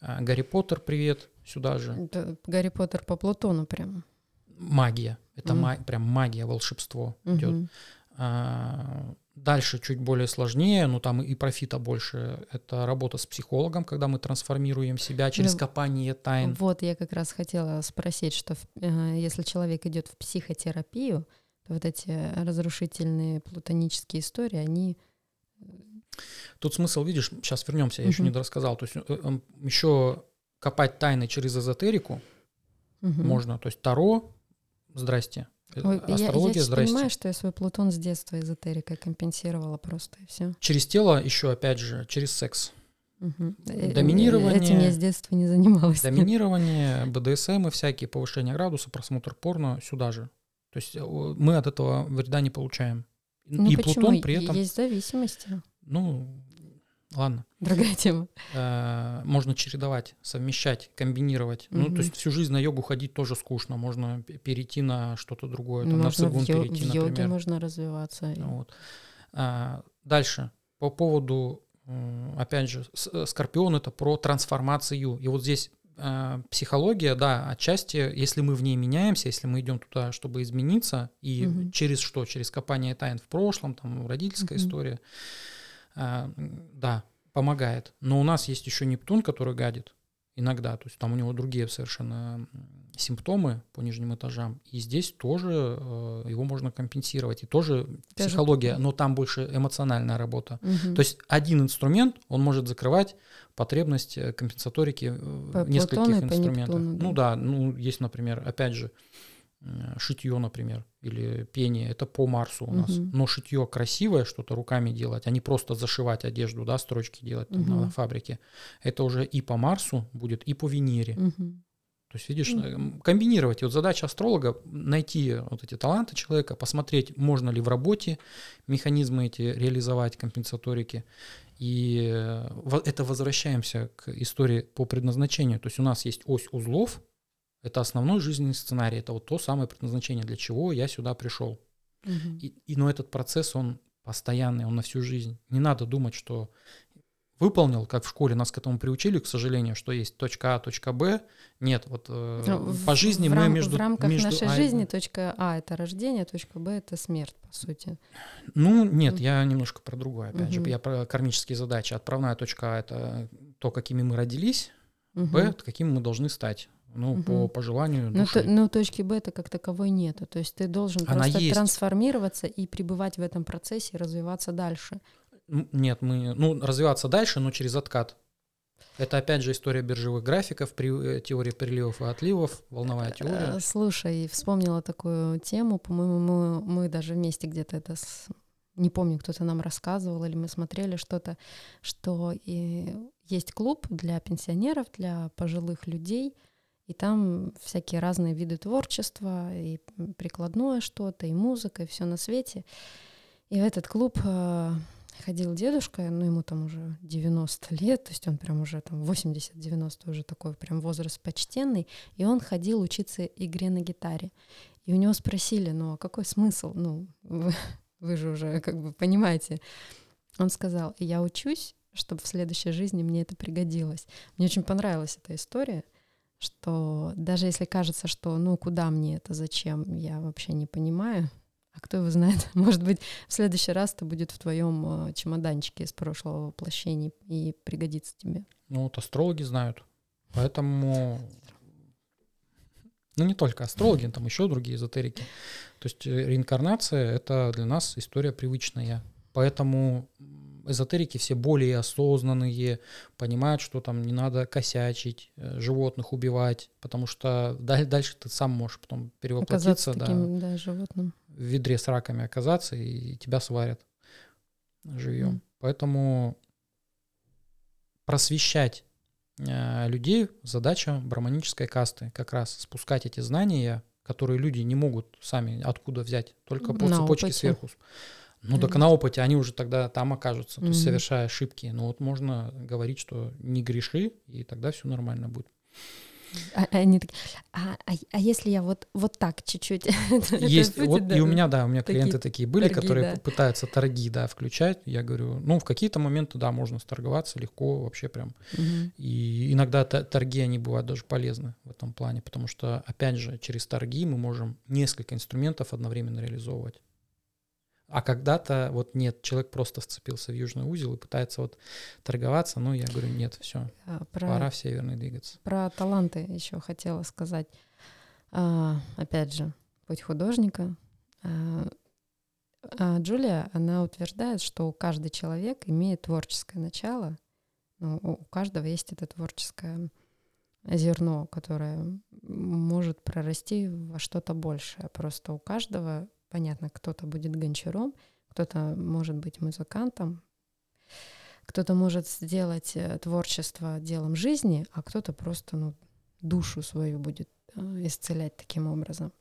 А, Гарри Поттер, привет, сюда же. Это Гарри Поттер по Плутону прям. магия. Это Мгм. ма- прям магия, волшебство Мгм. идет. А, Дальше чуть более сложнее, но там и профита больше. Это работа с психологом, когда мы трансформируем себя через Ну, копание тайн. Вот я как раз хотела спросить, что э, если человек идет в психотерапию, то вот эти разрушительные плутонические истории, они Тут смысл, видишь, сейчас вернемся, я еще Мгм. не рассказал. То есть еще копать тайны через эзотерику Мгм. можно. То есть Таро, здрасте. э, Ой, я- я, Астрология, сейчас здрасте. понимаю, что я свой Плутон с детства эзотерикой компенсировала просто и все. Через тело еще, опять же, через секс. Доминирование. Доминирование. Этим я с детства не занималась. Доминирование, БДСМ и всякие повышения градуса, просмотр порно сюда же. То есть э, мы от этого вреда не получаем. Ну и почему? Плутон при этом, Есть зависимости. Ну, ладно, Другая тема. Э, можно чередовать, совмещать, комбинировать. Ну, Мгм. то есть всю жизнь на йогу ходить тоже скучно. Можно перейти на что-то другое, там, на можно в, цигун йо- перейти, в йоге например. можно развиваться. Вот. А, дальше. По поводу, опять же, э, Скорпион это про трансформацию. И вот здесь психология, да, отчасти, если мы в ней меняемся, если мы идем туда, чтобы измениться, и Мгм. через что? Через копание тайн в прошлом, там родительская Мгм. история, да, помогает. Но у нас есть еще Нептун, который гадит иногда, то есть там у него другие совершенно симптомы по нижним этажам, и здесь тоже э, его можно компенсировать, и тоже Тоже психология, но там больше эмоциональная работа. Мгм. То есть один инструмент, он может закрывать потребность э, компенсаторики э, По нескольких Плутону и по инструментах. Нептуну, да. Ну да, ну есть, например, опять же, шитье, например, или пение, это по Марсу у нас. Мгм. Но шитье красивое, что-то руками делать, а не просто зашивать одежду, да, строчки делать там на Мгм. фабрике. Это уже и по Марсу будет, и по Венере. Мгм. То есть, видишь, э, м, комбинировать. И вот задача астролога найти вот эти таланты человека, посмотреть, можно ли в работе механизмы эти реализовать, компенсаторики. И э, это возвращаемся к истории по предназначению. То есть у нас есть ось узлов, это основной жизненный сценарий, это вот то самое предназначение, для чего я сюда пришел. Мгм. И, и- но этот процесс, он постоянный, он на всю жизнь. Не надо думать, что выполнил, как в школе нас к этому приучили, к сожалению, что есть точка А, точка Б. Нет, вот э, Ну, по жизни в мы рам- между... В рамках между нашей А жизни точка А — это рождение, точка Б — это смерть, по сути. Ну, нет, я немножко про другое, опять Мгм. же. Я про кармические задачи. Отправная точка А — это то, какими мы родились, Мгм. Б — какими мы должны стать. Ну, Мгм. по пожеланию Ну, души. то- ну, точки Б это как таковой нету. То есть ты должен Она просто есть. трансформироваться и пребывать в этом процессе, развиваться дальше. Нет, мы, ну, развиваться дальше, но через откат. Это опять же история биржевых графиков, при, э, теория приливов и отливов, волновая теория. Э, Слушай, вспомнила такую тему, по-моему, мы, мы даже вместе где-то это, с- не помню, кто-то нам рассказывал или мы смотрели что-то, что и есть клуб для пенсионеров, для пожилых людей, и там всякие разные виды творчества, и прикладное что-то, и музыка, и все на свете. И в этот клуб э, ходил дедушка, ну ему там уже 90 лет, то есть он прям уже там 80-90 уже такой прям возраст почтенный, и он ходил учиться игре на гитаре. И у него спросили, ну а какой смысл? Ну, вы, вы же уже как бы понимаете. Он сказал, я учусь, чтобы в следующей жизни мне это пригодилось. Мне очень понравилась эта история, что даже если кажется, что ну куда мне это, зачем, я вообще не понимаю, а кто его знает, может быть, в следующий раз это будет в твоем э, чемоданчике из прошлого воплощения и пригодится тебе. Ну, вот астрологи знают. Поэтому... Ну, не только астрологи, там еще другие эзотерики. То есть э, реинкарнация — это для нас история привычная. Поэтому эзотерики все более осознанные, понимают, что там не надо косячить, э, животных убивать, потому что даль- дальше ты сам можешь потом перевоплотиться, Оказаться да, таким да, животным. в ведре с раками оказаться, и тебя сварят живьем. Мгм. Поэтому просвещать э, людей задача браманической касты, как раз спускать эти знания, которые люди не могут сами откуда взять, только по На цепочке опыте. сверху. Ну так Конечно. на опыте они уже тогда там окажутся, то есть совершая ошибки. Но вот можно говорить, что не греши, и тогда все нормально будет. А, они такие, а, а, а если я вот, вот так чуть-чуть? Есть, вот и у меня, да, у меня клиенты такие были, которые пытаются торги, да, включать. Я говорю, ну, в какие-то моменты, да, можно сторговаться легко, вообще прям. И иногда торги, они бывают даже полезны в этом плане, потому что, опять же, через торги мы можем несколько инструментов одновременно реализовывать. А когда-то вот нет, человек просто вцепился в южный узел и пытается вот торговаться, но я говорю, нет, все, а, про, пора в северный двигаться. Про таланты еще хотела сказать. А, опять же, путь художника. А, а Джулия, она утверждает, что каждый человек имеет творческое начало, ну, у каждого есть это творческое зерно, которое может прорасти во что-то большее. Просто у каждого Понятно, кто-то будет гончаром, кто-то может быть музыкантом, кто-то может сделать э, творчество делом жизни, а кто-то просто ну, душу свою будет э, исцелять таким образом.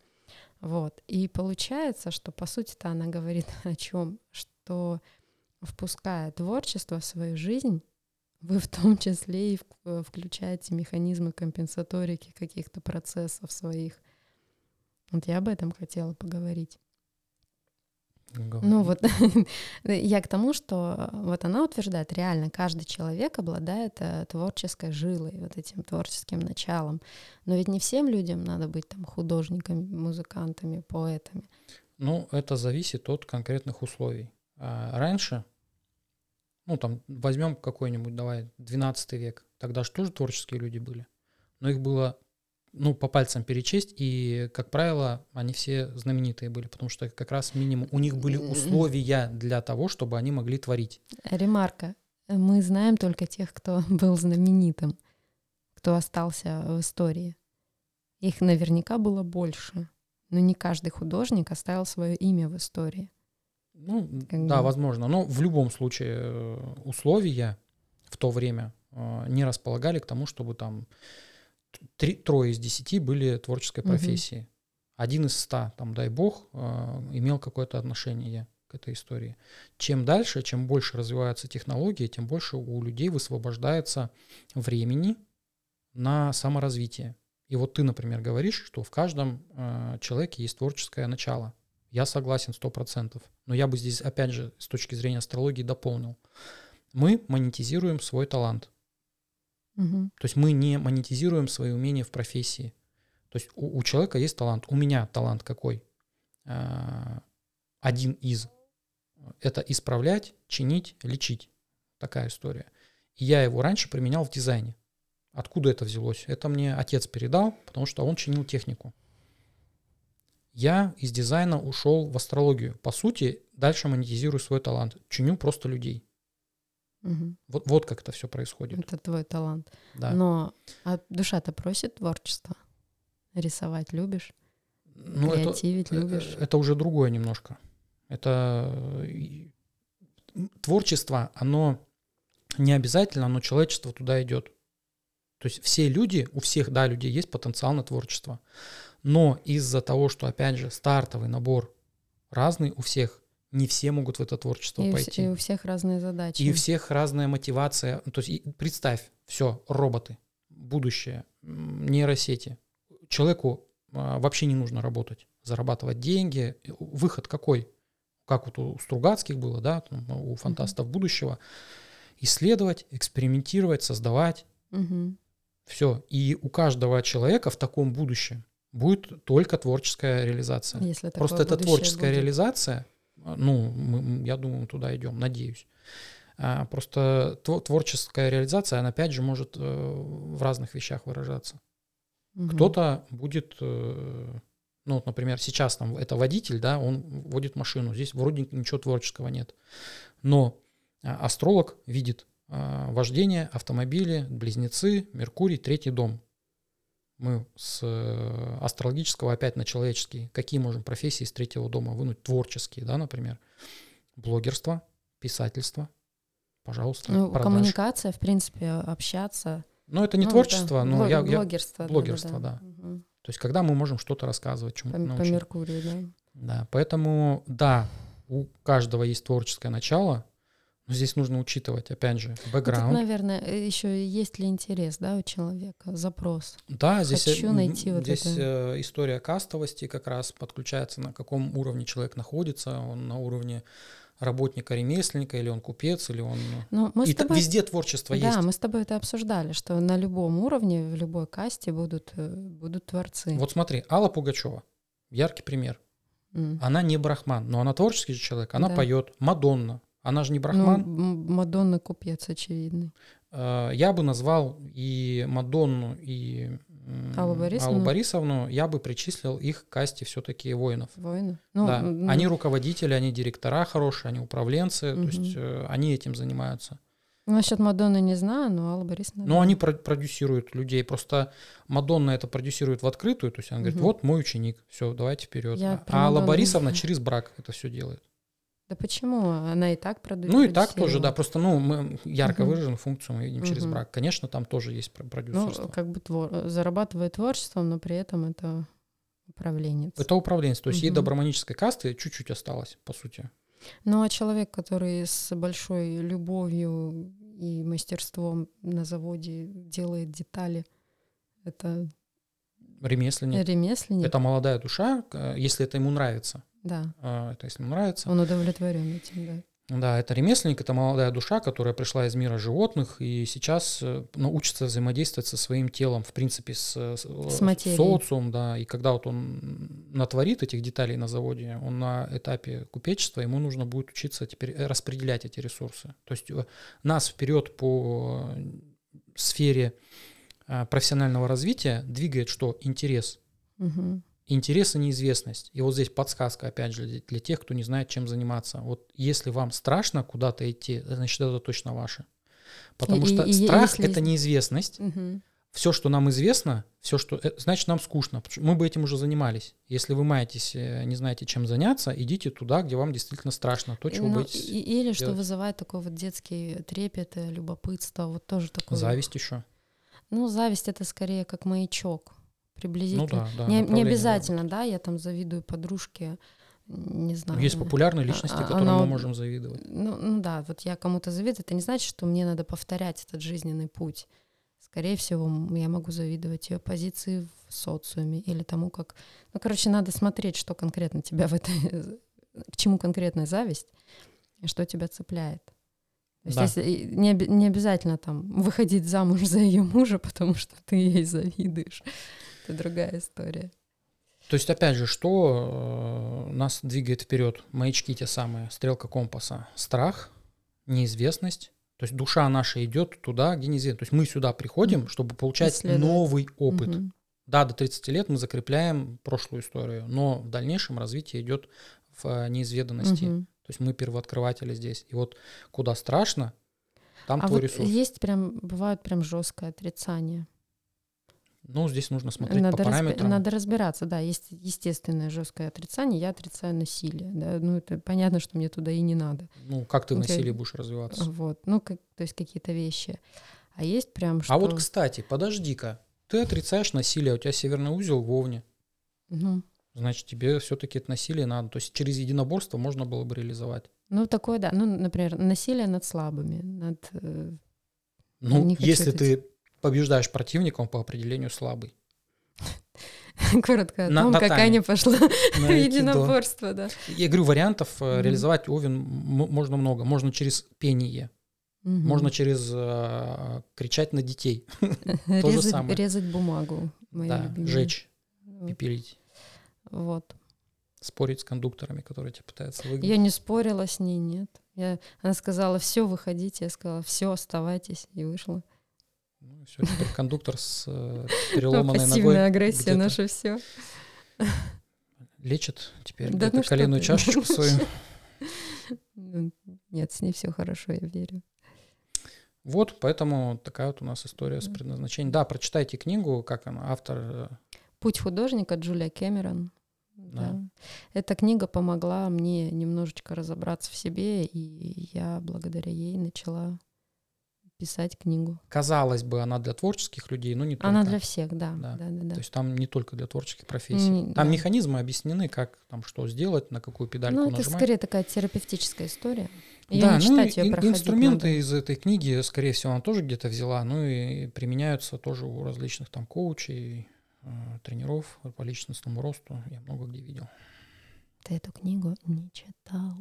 Вот. И получается, что по сути-то она говорит о чем? Что впуская творчество в свою жизнь, вы в том числе и э, включаете механизмы компенсаторики каких-то процессов своих. Вот я об этом хотела поговорить. Ну вот я к тому, что вот она утверждает, реально каждый человек обладает э, творческой жилой, вот этим творческим началом. Но ведь не всем людям надо быть там художниками, музыкантами, поэтами. Ну, это зависит от конкретных условий. А раньше, ну там возьмем какой-нибудь, давай, 12 век, тогда же тоже творческие люди были. Но их было ну, по пальцам перечесть, и, как правило, они все знаменитые были, потому что как раз минимум у них были условия для того, чтобы они могли творить. Ремарка. Мы знаем только тех, кто был знаменитым, кто остался в истории. Их наверняка было больше, но не каждый художник оставил свое имя в истории. Ну, как да, бы... возможно. Но в любом случае э, условия в то время э, не располагали к тому, чтобы там три, трое из десяти были творческой профессии. Угу. Один из ста, там, дай бог, э, имел какое-то отношение к этой истории. Чем дальше, чем больше развиваются технологии, тем больше у людей высвобождается времени на саморазвитие. И вот ты, например, говоришь, что в каждом э, человеке есть творческое начало. Я согласен сто процентов. Но я бы здесь, опять же, с точки зрения астрологии дополнил. Мы монетизируем свой талант. Угу. То есть мы не монетизируем свои умения в профессии. То есть у, у человека есть талант. У меня талант какой? А, один из. Это исправлять, чинить, лечить. Такая история. Я его раньше применял в дизайне. Откуда это взялось? Это мне отец передал, потому что он чинил технику. Я из дизайна ушел в астрологию. По сути, дальше монетизирую свой талант. Чиню просто людей. Угу. Вот, вот как это все происходит. Это твой талант. Да. Но а душа-то просит творчество. Рисовать любишь? Ну, Креативить это, любишь? Это уже другое немножко. Это творчество, оно не обязательно, но человечество туда идет. То есть все люди, у всех, да, людей есть потенциал на творчество. Но из-за того, что, опять же, стартовый набор разный у всех, не все могут в это творчество и пойти. И у всех разные задачи. И у всех разная мотивация. То есть представь, все, роботы, будущее, нейросети. Человеку а, вообще не нужно работать, зарабатывать деньги. Выход какой? Как вот у Стругацких было, да, у фантастов угу. будущего. Исследовать, экспериментировать, создавать. Угу. Все. И у каждого человека в таком будущем будет только творческая реализация. Если Просто эта творческая будет. реализация ну, мы, я думаю, туда идем, надеюсь. А, просто творческая реализация, она опять же может э, в разных вещах выражаться. Угу. Кто-то будет, э, ну, вот, например, сейчас там это водитель, да, он водит машину, здесь вроде ничего творческого нет. Но а, астролог видит а, вождение, автомобили, близнецы, Меркурий, третий дом мы с э, астрологического опять на человеческий, какие можем профессии из третьего дома вынуть, творческие, да, например, блогерство, писательство, пожалуйста. Ну, коммуникация, в принципе, общаться. Ну, это не ну, творчество, да. но Блог, я, блогерство. блогерство, да. да, да. Угу. То есть, когда мы можем что-то рассказывать, чему-то по, научить. По Меркурию, да. Да, поэтому, да, у каждого есть творческое начало, здесь нужно учитывать, опять же, Ну, тут, бэкграунд. наверное, еще есть ли интерес, да, у человека, запрос. Да, здесь, э, Хочу найти вот здесь это. э, история кастовости как раз подключается, на каком уровне человек находится. Он на уровне работника, ремесленника, или он купец, или он... Ну, мы И с тобой везде творчество да, есть. мы с тобой это обсуждали, что на любом уровне, в любой касте будут, э, будут творцы. Вот смотри, Алла Пугачева, яркий пример. М. Она не брахман, но она творческий человек, она Да. поет. Мадонна, она же не Ну, брахман. М- Мадонна купец очевидный. Э, Я бы назвал и Мадонну, и Аллу Борисовну? Аллу Борисовну, я бы причислил их к касте все-таки воинов. Воины. Ну, да. м, Они руководители, они директора хорошие, они управленцы, то Мгм. есть э, они этим занимаются. Насчет Мадонны не знаю, но Алла Борисовна. Но да. они про- продюсируют людей. Просто Мадонна это продюсирует в открытую, то есть она говорит, Мгм. вот мой ученик, все, давайте вперед. Я А Алла Мадонну Борисовна через брак это все делает. Да почему? Она и так проду- Ну и так тоже, да, просто ну мы ярко Мгм. выраженную функцию мы видим через Мгм. брак. Конечно, там тоже есть Ну, продюсерство. как бы твор... зарабатывает творчеством, но при этом это управленец. Это управленец, то есть ей Мгм. до браманической касты чуть-чуть осталось, по сути. Ну а человек, который с большой любовью и мастерством на заводе делает детали, это Ремесленник. ремесленник. Это молодая душа, э, если это ему нравится. Да, э, Это если ему нравится. он удовлетворен этим, да. Да, это ремесленник, это молодая душа, которая пришла из мира животных и сейчас э, научится взаимодействовать со своим телом, в принципе, с, э, с, С материей. социумом, да. И когда вот он натворит этих деталей на заводе, он на этапе купечества, ему нужно будет учиться теперь э, распределять эти ресурсы. То есть нас вперед по сфере профессионального развития двигает что? Интерес. Мгм. Интерес и неизвестность. И вот здесь подсказка, опять же, для, тех, кто не знает, чем заниматься. Вот если вам страшно куда-то идти, значит, это точно ваше. Потому И- что и- страх если- это неизвестность. Мгм. Все, что нам известно, все, что э, значит, нам скучно. что Мы бы этим уже занимались. Если вы маетесь, э, не знаете, чем заняться, идите туда, где вам действительно страшно. То, чего Ну, и- или что делать. вызывает такой вот детский трепет, э, любопытство, вот тоже такое. Зависть еще. Ну, зависть это скорее как маячок, приблизительно. Ну да, да. не, не да. обязательно, да, я там завидую подружке, не знаю. Есть популярные личности, а- которым она мы можем завидовать. Ну, ну да, вот я кому-то завидую, это не значит, что мне надо повторять этот жизненный путь. Скорее всего, я могу завидовать ее позиции в социуме или тому, как... Ну, короче, надо смотреть, что конкретно тебя в этой... К чему конкретная зависть, и что тебя цепляет. То есть Да. если- не, не обязательно там выходить замуж за ее мужа, потому что ты ей завидуешь. Это другая история. То есть, опять же, что э, нас двигает вперед? Маячки те самые, стрелка компаса. Страх, неизвестность. То есть душа наша идет туда, где неизвестно. То есть мы сюда приходим, чтобы получать Исследовать. новый опыт. Мгм. Да, до 30 лет мы закрепляем прошлую историю, но в дальнейшем развитие идет в э, неизведанности. Мгм. То есть мы первооткрыватели здесь. И вот куда страшно, там А твой вот ресурс. есть прям, бывают прям жесткое отрицание. Ну, здесь нужно смотреть Надо, по параметрам. надо разбираться, да, есть естественное жесткое отрицание, я отрицаю насилие, да, ну это понятно, что мне туда и не надо, Ну, как ты в Окей. насилии будешь развиваться? вот, ну как, то есть какие-то вещи, а есть прям что, А вот, кстати, подожди-ка. Ты отрицаешь насилие, у тебя северный узел в Овне. Мгм. Значит, тебе все-таки это насилие надо. То есть через единоборство можно было бы реализовать. ну такое, да, ну например насилие над слабыми, над, э, Ну, Не если ты побеждаешь противника, он по определению слабый. коротко о том, на как. Аня пошла в единоборство, да. Я говорю, вариантов Мгм. реализовать Овен можно много. Можно через пение, Мгм. можно через э, кричать на детей, то же резать, самое. резать бумагу, да, любимая. жечь, пепелить, Вот. спорить с кондукторами, которые тебя пытаются выгнать. Я не спорила с ней, нет. Я, она сказала, все, выходите. Я сказала, все, оставайтесь. И вышла. Ну, все, теперь кондуктор с э, Ну, переломанной пассивная ногой агрессия где-то наше все. лечит теперь Да где-то ну коленную чашечку свою. Нет, с ней все хорошо, я верю. Вот, поэтому такая вот у нас история с предназначением. Да, прочитайте книгу, как она, автор. э, Путь художника Джулия Кэмерон. Да. Да. Эта книга помогла мне немножечко разобраться в себе, и я благодаря ей начала писать книгу. Казалось бы, она для творческих людей, но не только. Она для всех, да. Да. да, да, да. То есть там не только для творческих профессий. М, Там да. механизмы объяснены, как там что сделать, на какую педальку Ну, это нажимать. скорее такая терапевтическая история. Её да, не ну читать, её ин- инструменты надо. из этой книги, скорее всего, она тоже где-то взяла, ну и применяются тоже у различных там коучей, э, тренеров по личностному росту. Я много где видел. Ты эту книгу не читал.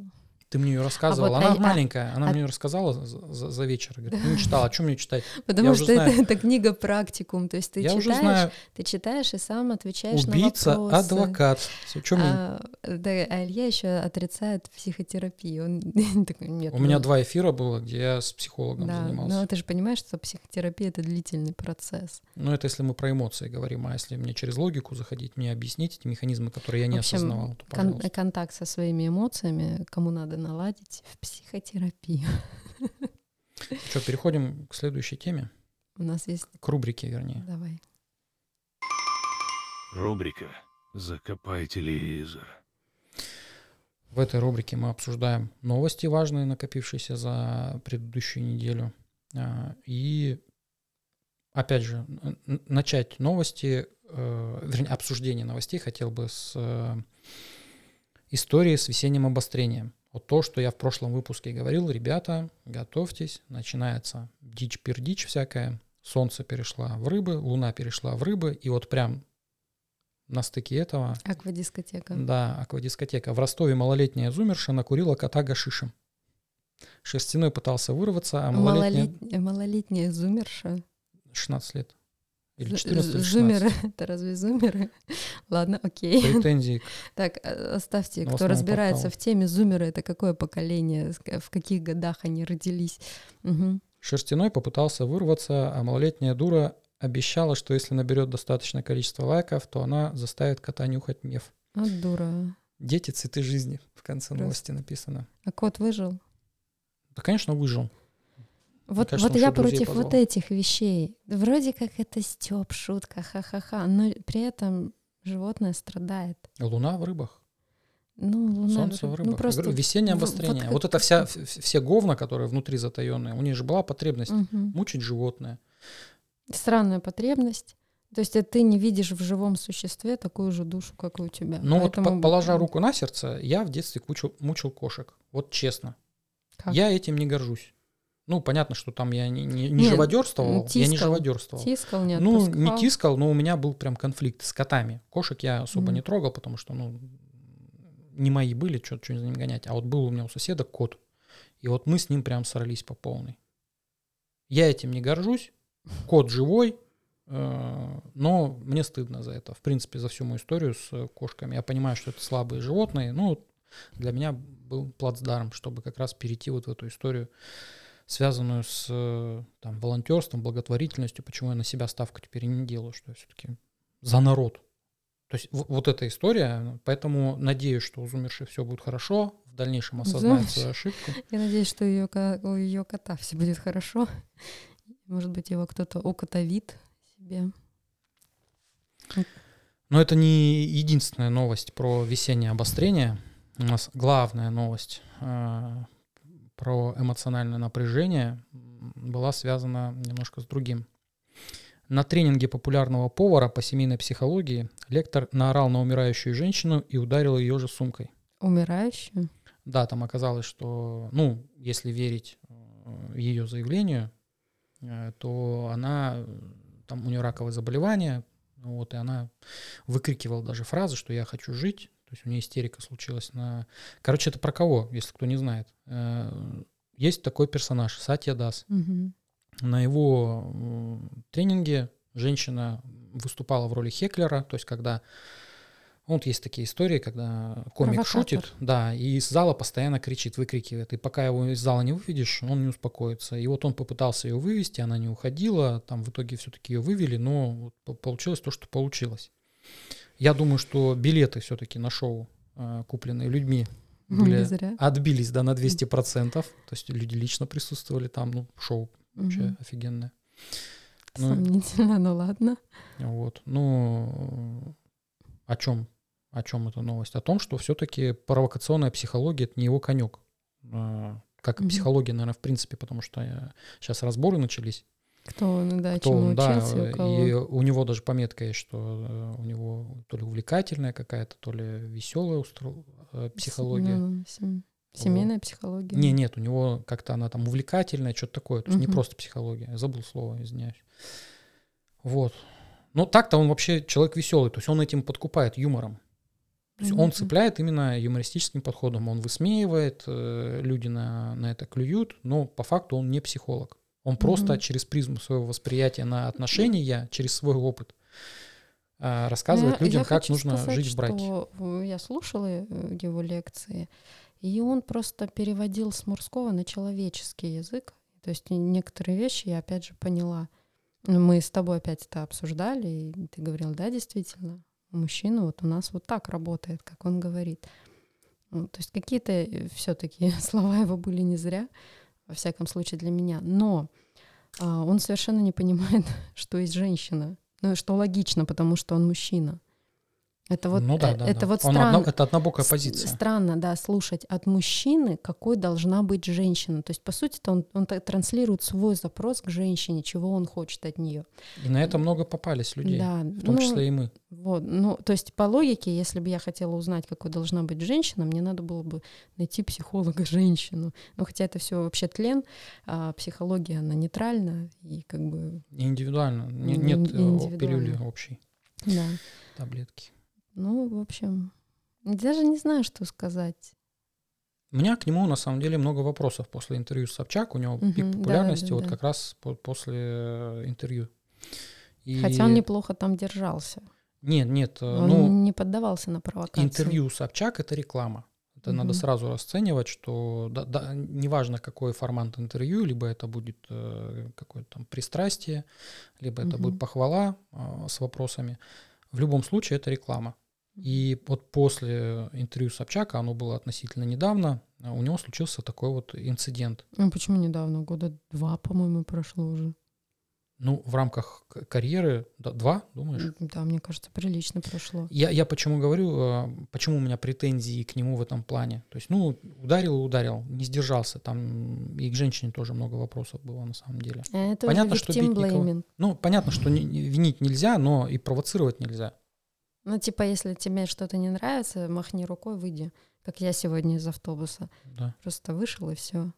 Ты мне ее рассказывала. вот, она а- а- маленькая, она а- мне ее рассказала за, за- вечер. Говорит, ну читала, а что мне читать? Потому уже что это, это книга практикум. То есть ты Я уже читаешь, знаю, ты читаешь и сам отвечаешь убийца, на вопросы. адвокат. Мне... А, да, а Илья еще отрицает психотерапию. Он такой, нет. У меня ну, два эфира было, где я с психологом да, занимался. но ты же понимаешь, что психотерапия это длительный процесс. Ну, это если мы про эмоции говорим, а если мне через логику заходить, мне объяснить эти механизмы, которые я не В общем, осознавал, то, Кон- контакт со своими эмоциями, кому надо наладить в психотерапию. Что, переходим к следующей теме, У нас есть. к рубрике, вернее. Давай. Рубрика «Закопай телевизор». В этой рубрике мы обсуждаем новости важные, накопившиеся за предыдущую неделю. А, И, опять же, начать новости, э, вернее, обсуждение новостей хотел бы с э, истории с весенним обострением. Вот то, что я в прошлом выпуске говорил, ребята, готовьтесь, начинается дичь-пердичь всякая, солнце перешла в рыбы, луна перешла в рыбы, и вот прям на стыке этого Аквадискотека. да, аквадискотека. В Ростове малолетняя зумерша накурила кота гашишем. Шерстяной пытался вырваться, а малолетняя... Малолетняя, малолетняя зумерша. 16 лет. Или З- 14 или з- 16. Зумеры. Это разве зумеры? Ладно, окей. Претензии Так, э, оставьте, кто разбирается порталу. в теме зумеры, это какое поколение, в каких годах они родились. Мгм. Шерстяной попытался вырваться, а малолетняя дура обещала, что если наберет достаточное количество лайков, то она заставит кота нюхать меф. Вот дура. Дети — цветы жизни. В конце Просто. новости написано. А кот выжил? Да, конечно, выжил. Вот, кажется, вот я против вот позвал. этих вещей. Вроде как это стёб, шутка, ха-ха-ха, но при этом животное страдает. Луна в рыбах. Ну, луна... Солнце в ну, рыбах. Я просто... говорю, весеннее вот обострение. как- Вот, это вся, все говна, которые внутри затаенные, у них же была потребность Мгм. мучить животное. Странная потребность. То есть это ты не видишь в живом существе такую же душу, как и у тебя. Ну Поэтому- вот, по- положа руку на сердце, я в детстве кучу, мучил кошек. Вот честно. Как? Я этим не горжусь. Ну, понятно, что там я не, не, не Нет, живодерствовал, я не тискал. живодерствовал. Тискал, не Ну, не тискал, но у меня был прям конфликт с котами. Кошек я особо Мгм. не трогал, потому что, ну, не мои были, что за ним гонять. А вот был у меня у соседа кот. И вот мы с ним прям сорались по полной. Я этим не горжусь. Кот живой, э, но мне стыдно за это. В принципе, за всю мою историю с кошками. Я понимаю, что это слабые животные. Ну, вот для меня был плацдарм, чтобы как раз перейти вот в эту историю, связанную с э, там, волонтерством, благотворительностью. Почему я на себя ставку теперь не делаю, что я все-таки за народ. То есть вот эта история, поэтому надеюсь, что у Зумерши все будет хорошо, в дальнейшем осознает Зумерши. свою ошибку. Я надеюсь, что ее, у ее кота все будет хорошо. Может быть, его кто-то укотовит себе. Но это не единственная новость про весеннее обострение. У нас главная новость э, про эмоциональное напряжение была связана немножко с другим. На тренинге популярного повара по семейной психологии лектор наорал на умирающую женщину и ударил ее же сумкой. Умирающую? Да, там оказалось, что, ну, если верить ее заявлению, э, то она, э, там у нее раковое заболевание, вот, и она выкрикивала даже фразы, что я хочу жить, то есть у нее истерика случилась на... Короче, это про кого, если кто не знает? Э, Есть такой персонаж, Сатья Дас. Мгм. На его тренинге женщина выступала в роли хеклера, то есть когда вот есть такие истории, когда комик Провокатор. шутит, да, и из зала постоянно кричит, выкрикивает, и пока его из зала не выведешь, он не успокоится. И вот он попытался ее вывести, она не уходила, там в итоге все-таки ее вывели, но вот по- получилось то, что получилось. Я думаю, что билеты все-таки на шоу, э, купленные людьми, были, отбились, да, на 200%, то есть люди лично присутствовали там, ну, шоу вообще Мгм. офигенное. Ну, Сомнительно, ну ладно. вот. Ну, о чем? О чем эта новость? О том, что все-таки провокационная психология это не его конек. А, как и психология, наверное, в принципе, потому что сейчас разборы начались. Кто он, да, кто чему он, да, учился, у кого. и у него даже пометка есть, что э, у него то ли увлекательная какая-то, то ли веселая устро- э, психология. Ну, сем- Семейная психология. Не, нет, у него как-то она там увлекательная, что-то такое. То есть не Мгм. просто психология. Я забыл слово, извиняюсь. Вот. Но так-то он вообще человек веселый, то есть он этим подкупает юмором. То есть он цепляет именно юмористическим подходом. Он высмеивает, э, люди на, на это клюют, но по факту он не психолог. Он просто Мгм. через призму своего восприятия на отношения, через свой опыт а, рассказывает я- людям, я как нужно сказать, жить в браке. что, э, Я слушала э, его лекции, и он просто переводил с мужского на человеческий язык. То есть некоторые вещи я опять же поняла. Ну, Мы с тобой опять это обсуждали, и ты говорил, да, действительно, мужчина вот у нас вот так работает, как он говорит. Ну, То есть какие-то все-таки слова его были не зря, во всяком случае для меня. Но а, он совершенно не понимает, что есть женщина. Ну, что логично, потому что он мужчина. Это вот, ну да, э, да, это да. вот Он странно. одно- это однобокая позиция. Странно, да, слушать от мужчины, какой должна быть женщина. То есть, по сути, он, он транслирует свой запрос к женщине, чего он хочет от нее. И на это много попались людей, Да, в том ну, числе и мы. Вот, ну, то есть по логике, если бы я хотела узнать, какой должна быть женщина, мне надо было бы найти психолога женщину. Ну, хотя это все вообще тлен, а психология она нейтральна и как бы Индивидуально. Не- Ин- Нет э, индивидуально. пилюли общей, да. таблетки. Ну, в общем, даже не знаю, что сказать. У меня к нему на самом деле много вопросов после интервью с Собчак. У него Мгм, пик да, популярности да, вот да. как раз по- после э, интервью. И- Хотя он неплохо там держался. Нет, нет, э, Он ну, не поддавался на провокации. интервью Собчак — это реклама. Это надо Мгм. сразу расценивать, что да, да, неважно, какой формат интервью, либо это будет э, какое-то там пристрастие, либо это Мгм. будет похвала э, с вопросами. В любом случае это реклама. И вот после интервью Собчака, оно было относительно недавно, у него случился такой вот инцидент. Ну, почему недавно? Года два, по-моему, прошло уже. Ну, в рамках карьеры, да, два, думаешь? Да, мне кажется, прилично прошло. Я, я почему говорю, э, почему у меня претензии к нему в этом плане. То есть, ну, ударил и ударил, не сдержался. Там и к женщине тоже много вопросов было на самом деле. Это Понятно, что бить никого-. Ну, понятно, что не- не- винить нельзя, но и провоцировать нельзя. Ну, типа, если тебе что-то не нравится, махни рукой, выйди. Как я сегодня из автобуса. Да. Просто вышел и все.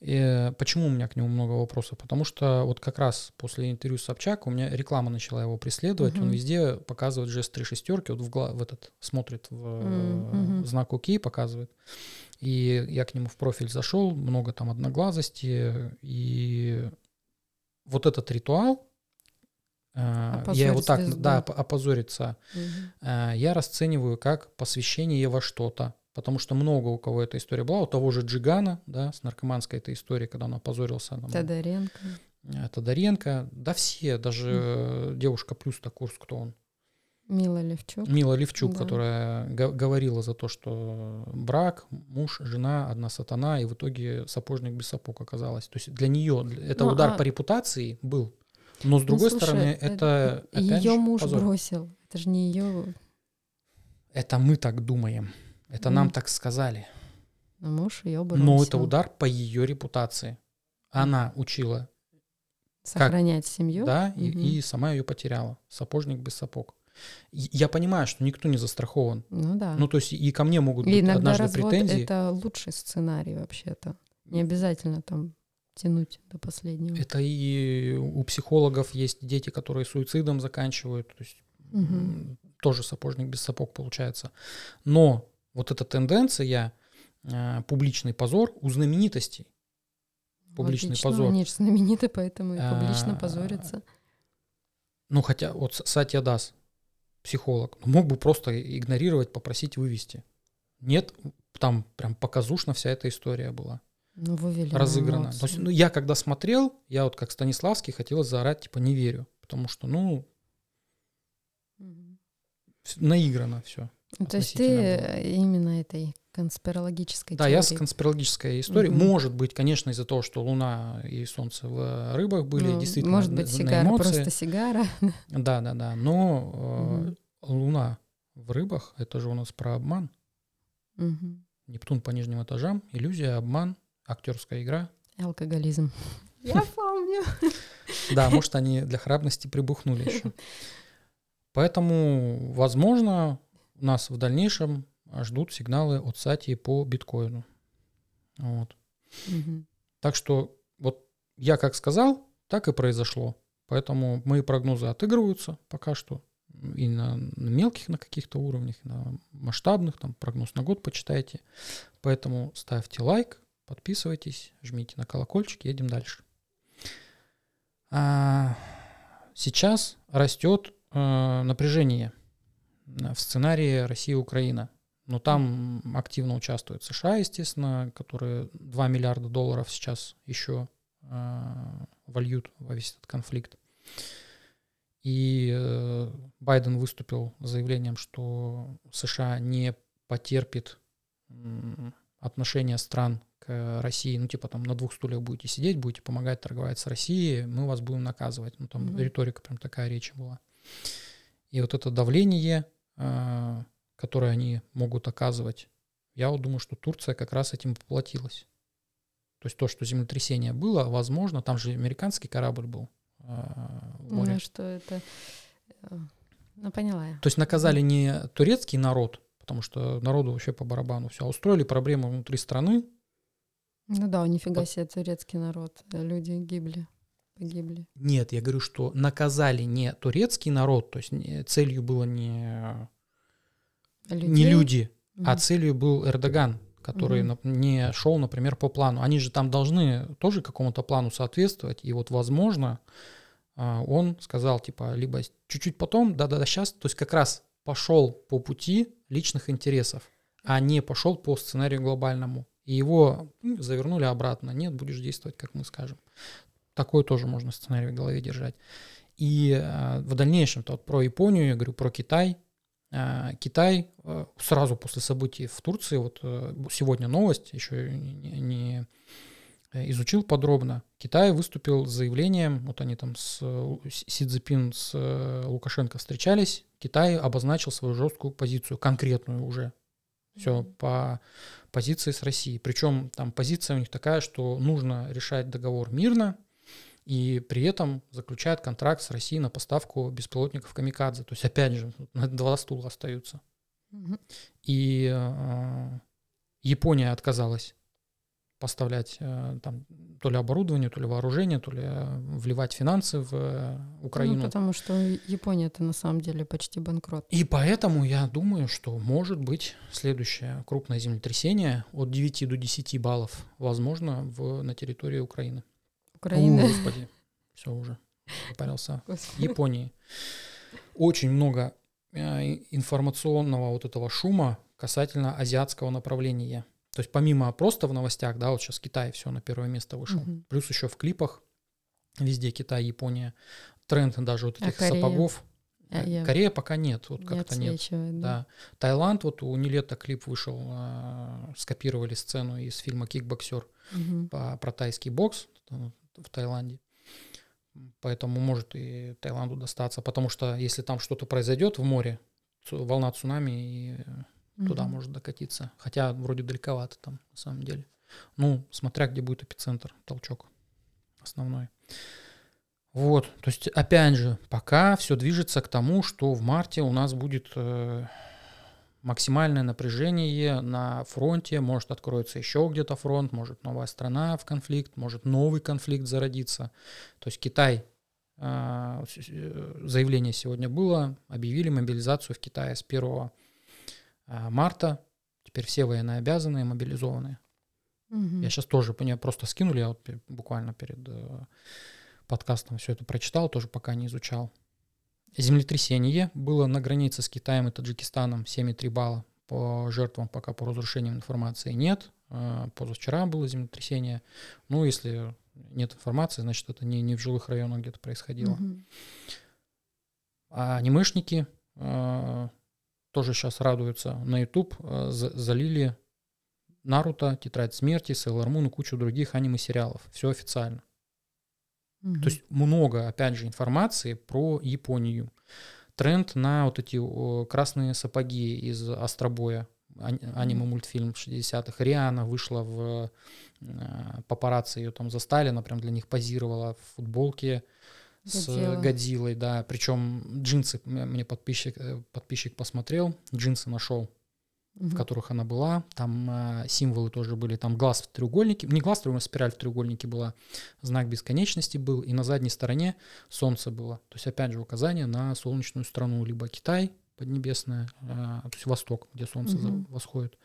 И, э, почему у меня к нему много вопросов? Потому что вот как раз после интервью с Собчак у меня реклама начала его преследовать. Он Мгм. везде показывает жест три шестерки, вот в, гла- в этот смотрит в Мгм. знак ОК, показывает. И я к нему в профиль зашел, много там одноглазости. И вот этот ритуал, я его Опозорить так, звезду. да, оп- опозориться, э, я расцениваю как посвящение во что-то. Потому что много у кого эта история была. У того же Джигана, да, с наркоманской этой историей, когда он опозорился. там, Тодоренко. э, Тодоренко. Да все, даже э, девушка плюс то курс, кто он. Мила Левчук. Мила Левчук, Да. которая го- говорила за то, что брак, муж, жена, одна сатана, и в итоге сапожник без сапог оказалась. То есть для нее это Ну, удар а- по репутации был. Но с Ну, другой слушай, стороны, э, это опять Ее же муж позор. бросил. Это же не ее Это мы так думаем. Это нам Мгм. так сказали. муж ее бросил. Но это удар по ее репутации. Она учила, Сохранять семью. да, и, Мгм. и сама ее потеряла. Сапожник без сапог. И Я понимаю, что никто не застрахован. Ну да. Ну, то есть и ко мне могут И быть иногда однажды развод претензии. это лучший сценарий вообще-то. Не обязательно там тянуть до последнего. Это и у психологов есть дети, которые суицидом заканчивают. То есть м, тоже сапожник без сапог получается. Но вот эта тенденция, э, публичный позор у знаменитостей. Публичный Логично, позор. Они же знамениты, поэтому и публично А, позорятся. Ну, хотя вот Сатья Дас, психолог, ну, мог бы просто игнорировать, попросить вывести. Нет, там прям показушно вся эта история была Ну, вывели на разыграна. эмоции. То есть, ну, я когда смотрел, я вот как Станиславский хотел заорать, типа, не верю. Потому что, ну, вс- наиграно все. Ну, То есть ты было. э, именно этой конспирологической Да, я с конспирологической историей. Мгм. Может быть, конечно, из-за того, что Луна и Солнце в рыбах были, Ну, действительно, Может на- быть, на сигара эмоции. просто сигара. Да, да, да. Но э, Мгм. Луна в рыбах, это же у нас про обман. Мгм. Нептун по нижним этажам, иллюзия, обман, актерская игра. Алкоголизм. Я помню. Да, может, они для храбрости прибухнули еще. Поэтому, возможно, нас в дальнейшем ждут сигналы от Сати по биткоину. Вот. Мгм. Так что вот я как сказал, так и произошло. Поэтому мои прогнозы отыгрываются пока что. И на, на мелких на каких-то уровнях, и на масштабных, там прогноз на год почитайте. Поэтому ставьте лайк, подписывайтесь, жмите на колокольчик, едем дальше. А, сейчас растет э, напряжение в сценарии Россия-Украина. Но там активно участвуют США, естественно, которые 2 миллиарда долларов сейчас еще э, вольют во весь этот конфликт. И э, Байден выступил с заявлением, что США не потерпит м, отношения стран России, ну типа там на двух стульях будете сидеть, будете помогать торговать с Россией, мы вас будем наказывать. Ну там Мгм. риторика прям такая речь была. И вот это давление, э, которое они могут оказывать, я вот думаю, что Турция как раз этим поплатилась. То есть то, что землетрясение было, возможно, там же американский корабль был э, в море. Ну, что это... э, Ну, поняла я. То есть наказали не турецкий народ, потому что народу вообще по барабану все, а устроили проблему внутри страны. Ну да, нифига себе турецкий народ. Люди гибли, погибли. Нет, я говорю, что наказали не турецкий народ, то есть целью было не, не люди, а Мгм. целью был Эрдоган, который нап- не шел, например, по плану. Они же там должны тоже какому-то плану соответствовать, и вот, возможно, а, он сказал, типа, либо чуть-чуть потом, да-да-да, сейчас, то есть как раз пошел по пути личных интересов, а не пошел по сценарию глобальному. И его м, завернули обратно. Нет, будешь действовать, как мы скажем. Такой тоже можно сценарий в голове держать. И а, в дальнейшем, то вот про Японию, я говорю про Китай. А, Китай э, сразу после событий в Турции, вот э, сегодня новость, еще не, не э, изучил подробно. Китай выступил с заявлением, вот они там с э, Си Цзипин с э, Лукашенко встречались, Китай обозначил свою жесткую позицию, конкретную уже. Все по позиции с Россией. Причем там позиция у них такая, что нужно решать договор мирно, и при этом заключает контракт с Россией на поставку беспилотников Камикадзе. То есть, опять же, два стула остаются. И э, Япония отказалась поставлять э, там то ли оборудование, то ли вооружение, то ли э, вливать финансы в э, Украину. Ну, потому что Япония это на самом деле почти банкрот. И поэтому я думаю, что может быть следующее крупное землетрясение от 9 до 10 баллов, возможно, в, на территории Украины. Украина. О, господи, все уже. Господи. Японии. Очень много информационного вот этого шума касательно азиатского направления. То есть помимо просто в новостях, да, вот сейчас Китай все на первое место вышел, Мгм. плюс еще в клипах везде Китай, Япония, тренд даже вот А этих Корея? сапогов. А Э, я- Корея пока нет, вот Не как-то нет. да. Да. Таиланд, вот у Нилета клип вышел, а, скопировали сцену из фильма «Кикбоксер» Мгм. по, про тайский бокс в Таиланде. Поэтому может и Таиланду достаться, потому что если там что-то произойдет в море, волна цунами и э, туда может докатиться. Хотя вроде далековато там на самом деле. Ну, смотря где будет эпицентр, толчок основной. Вот, то есть, опять же, пока все движется к тому, что в марте у нас будет э, максимальное напряжение на фронте, может откроется еще где-то фронт, может новая страна в конфликт, может новый конфликт зародиться. То есть Китай, э, э, заявление сегодня было, объявили мобилизацию в Китае с 1 э, марта, теперь все военнообязанные мобилизованные. Мгм. Я сейчас тоже, мне просто скинули, я вот буквально перед э, подкастом все это прочитал, тоже пока не изучал. Землетрясение было на границе с Китаем и Таджикистаном 7,3 балла. По жертвам пока по разрушениям информации нет. Э, Позавчера было землетрясение. Ну, если нет информации, значит, это не, не в жилых районах где-то происходило. Мгм. А анимешники э, тоже сейчас радуются. На YouTube э, за- залили Наруто, Тетрадь смерти, Sailor Moon и кучу других аниме-сериалов. Все официально. Мгм. То есть много, опять же, информации про Японию. Тренд на вот эти красные сапоги из Астробоя, ани- аниме-мультфильм 60-х. Риана вышла в э, папарацци ее там застали, она прям для них позировала в футболке с Годзилла. Годзиллой, да. Причем джинсы мне подписчик, э, подписчик посмотрел, джинсы нашел, в Мгм. которых она была. Там э, символы тоже были. Там глаз в треугольнике. Не глаз в треугольнике, спираль в треугольнике была. Знак бесконечности был. И на задней стороне солнце было. То есть, опять же, указание на солнечную страну. Либо Китай, поднебесная, э, то есть восток, где солнце Мгм. восходит.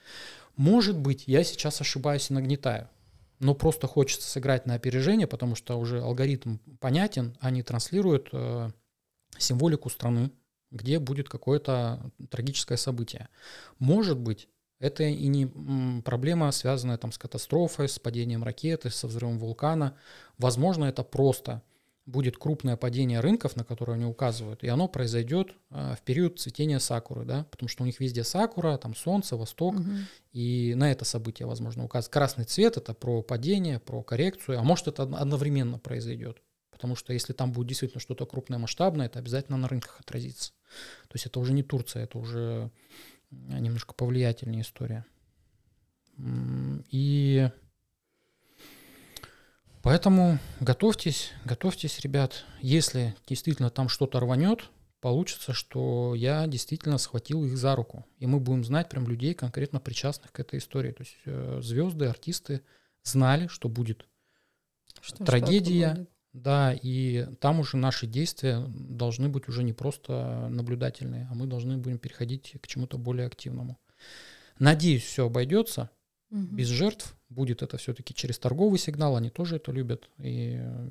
Может быть, я сейчас ошибаюсь и нагнетаю. Но просто хочется сыграть на опережение, потому что уже алгоритм понятен. Они транслируют э, символику страны, где будет какое-то трагическое событие. Может быть, это и не проблема, связанная там с катастрофой, с падением ракеты, со взрывом вулкана. Возможно, это просто будет крупное падение рынков, на которые они указывают, и оно произойдет а, в период цветения сакуры, да, потому что у них везде сакура, там солнце, восток, Мгм. и на это событие, возможно, указывает. Красный цвет – это про падение, про коррекцию, а может, это од- одновременно произойдет. Потому что если там будет действительно что-то крупное, масштабное, это обязательно на рынках отразится. То есть это уже не Турция, это уже немножко повлиятельнее история. И поэтому готовьтесь, готовьтесь, ребят. Если действительно там что-то рванет, получится, что я действительно схватил их за руку. И мы будем знать прям людей, конкретно причастных к этой истории. То есть э, звезды, артисты знали, что будет Что- Трагедия. что-то будет. да, и там уже наши действия должны быть уже не просто наблюдательные, а мы должны будем переходить к чему-то более активному. Надеюсь, все обойдется Мгм. без жертв. Будет это все-таки через торговый сигнал, они тоже это любят. И э,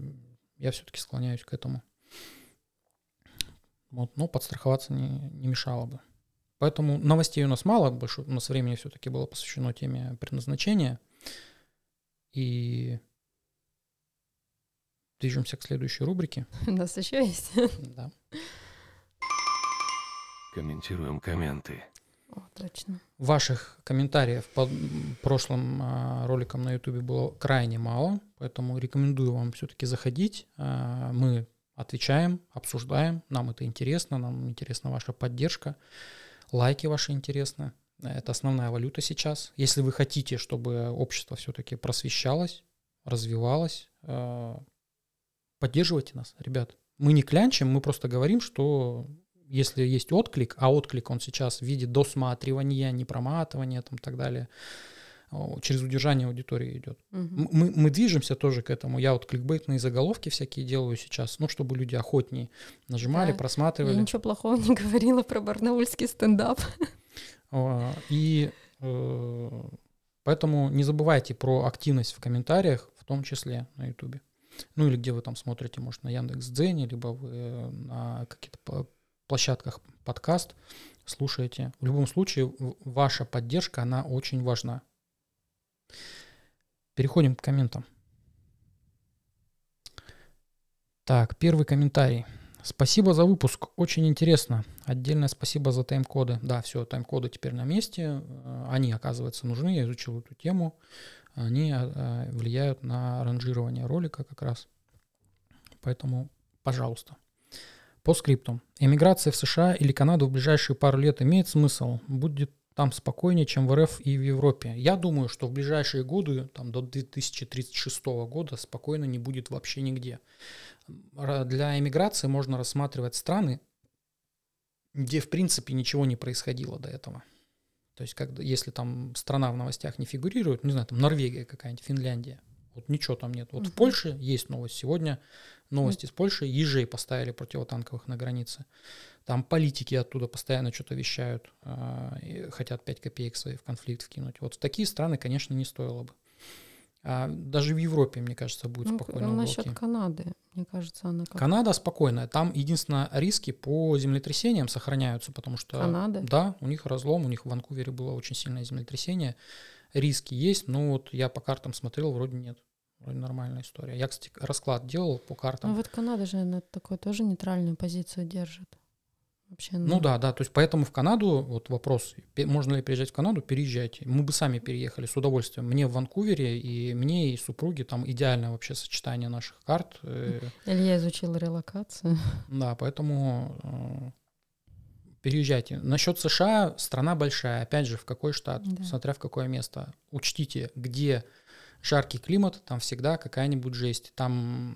я все-таки склоняюсь к этому. Вот, но подстраховаться не, не мешало бы. Поэтому новостей у нас мало, больше у нас времени все-таки было посвящено теме предназначения. И движемся к следующей рубрике. У нас еще есть. Да. Комментируем комменты. Точно. Ваших комментариев по м, прошлым а, роликам на YouTube было крайне мало, поэтому рекомендую вам все-таки заходить. А, Мы отвечаем, обсуждаем, нам это интересно, нам интересна ваша поддержка, лайки ваши интересны. Это основная валюта сейчас. Если вы хотите, чтобы общество все-таки просвещалось, развивалось, а, поддерживайте нас, ребят. Мы не клянчим, мы просто говорим, что если есть отклик, а отклик он сейчас в виде досматривания, непроматывания там, и так далее, через удержание аудитории идет. М- Мы, мы движемся тоже к этому. Я вот кликбейтные заголовки всякие делаю сейчас, ну, чтобы люди охотнее нажимали, Да. просматривали. Я ничего плохого не говорила про барнаульский стендап. И э, поэтому не забывайте про активность в комментариях, в том числе на Ютубе. Ну или где вы там смотрите, может, на Яндекс.Дзене, либо вы э, на каких-то по- площадках подкаст слушаете. В любом случае, ваша поддержка, она очень важна. Переходим к комментам. Так, первый комментарий. Спасибо за выпуск, очень интересно. Отдельное спасибо за тайм-коды. Да, все, тайм-коды теперь на месте. Э, Они, оказывается, нужны. Я изучил эту тему. Они э, влияют на ранжирование ролика как раз. Поэтому, пожалуйста. По скриптам. Эмиграция в США или Канаду в ближайшие пару лет имеет смысл? Будет там спокойнее, чем в РФ и в Европе. Я думаю, что в ближайшие годы, там до 2036 года, спокойно не будет вообще нигде. Для эмиграции можно рассматривать страны, где в принципе ничего не происходило до этого. То есть, когда, если там страна в новостях не фигурирует, не знаю, там Норвегия какая-нибудь, Финляндия, вот ничего там нет. Вот в Мгм. Польше есть новость. Сегодня новости из Польши, ежей поставили противотанковых на границе. Там политики оттуда постоянно что-то вещают, и хотят 5 копеек свои в конфликт вкинуть. Вот в такие страны, конечно, не стоило бы. А даже в Европе, мне кажется, будет Ну, спокойно. ну, уголки. насчет Канады, мне кажется, она как Канада спокойная. Там единственное риски по землетрясениям сохраняются, потому что Канада? да, у них разлом, у них в Ванкувере было очень сильное землетрясение. Риски есть, но вот я по картам смотрел, вроде нет. Вроде нормальная история. Я, кстати, расклад делал по картам. Ну вот Канада же на такой тоже нейтральную позицию держит. Вообще, Ну да, да, то есть поэтому в Канаду, вот вопрос, можно ли переезжать в Канаду, переезжайте. Мы бы сами переехали с удовольствием. Мне в Ванкувере, и мне, и супруге там идеальное вообще сочетание наших карт. э, Илья изучил релокацию. Да, поэтому э, переезжайте. Насчет США страна большая. Опять же, в какой штат, Да. смотря в какое место. Учтите, где жаркий климат, там всегда какая-нибудь жесть. Там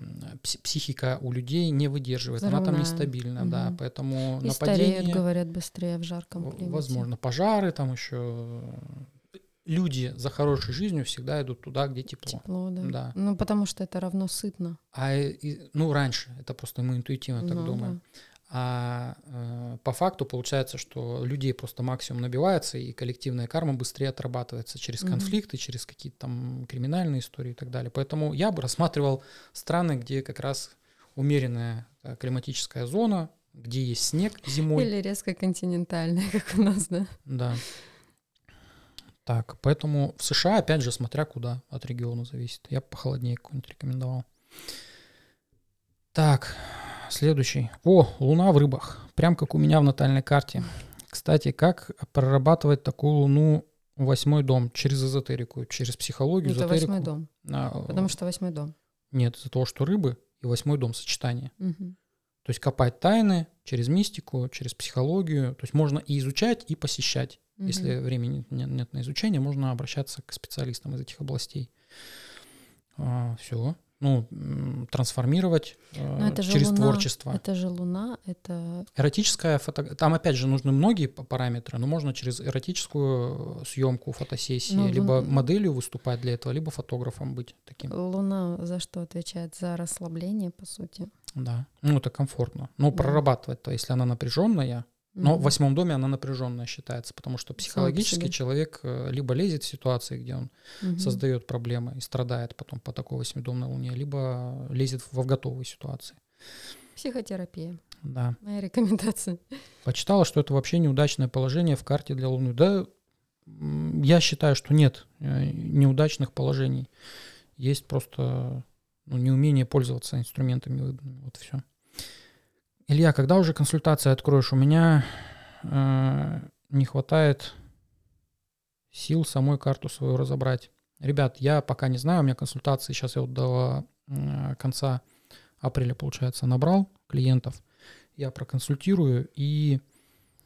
психика у людей не выдерживает, Взрывная. она там нестабильна, угу. да. Поэтому И нападение... стареют, говорят, быстрее в жарком климате. Возможно, пожары там еще люди за хорошей жизнью всегда идут туда, где тепло. Тепло, да. да. Ну, потому что это равно сытно. А, и, ну, раньше, это просто мы интуитивно ну, так думаем. Да. А э, по факту получается, что людей просто максимум набивается, и коллективная карма быстрее отрабатывается через mm-hmm. конфликты, через какие-то там криминальные истории и так далее. Поэтому я бы рассматривал страны, где как раз умеренная э, климатическая зона, где есть снег зимой. Или резко континентальная, как у нас, да? Да. Так, поэтому в США, опять же, смотря куда, от региона зависит. Я похолоднее какой-нибудь рекомендовал. Так, следующий. О, луна в рыбах. Прям как у меня в натальной карте. Кстати, как прорабатывать такую луну восьмой дом через эзотерику, через психологию, Это эзотерику? восьмой дом. А, Потому что восьмой дом. Нет, из-за того, что рыбы и восьмой дом сочетание. Угу. То есть копать тайны через мистику, через психологию. То есть можно и изучать, и посещать. Угу. Если времени нет, нет на изучение, можно обращаться к специалистам из этих областей. А, все. Ну, трансформировать э, через луна, творчество. Это же луна, это... Эротическая фото... Там, опять же, нужны многие параметры, но можно через эротическую съемку фотосессии, ну, либо луна... моделью выступать для этого, либо фотографом быть таким. Луна за что отвечает? За расслабление, по сути. Да, ну это комфортно. Но да. прорабатывать-то, если она напряженная, но mm-hmm. в восьмом доме она напряженная считается, потому что психологически человек э, либо лезет в ситуации, где он mm-hmm. создает проблемы и страдает потом по такой восьмидомной луне, либо лезет в готовые ситуации. Психотерапия. Да. Моя рекомендация. Почитала, что это вообще неудачное положение в карте для Луны. Да, я считаю, что нет э, неудачных положений. Есть просто ну, неумение пользоваться инструментами. Вот все. Илья, когда уже консультации откроешь? У меня э, не хватает сил самой карту свою разобрать. Ребят, я пока не знаю, у меня консультации сейчас я вот до э, конца апреля, получается, набрал клиентов. Я проконсультирую и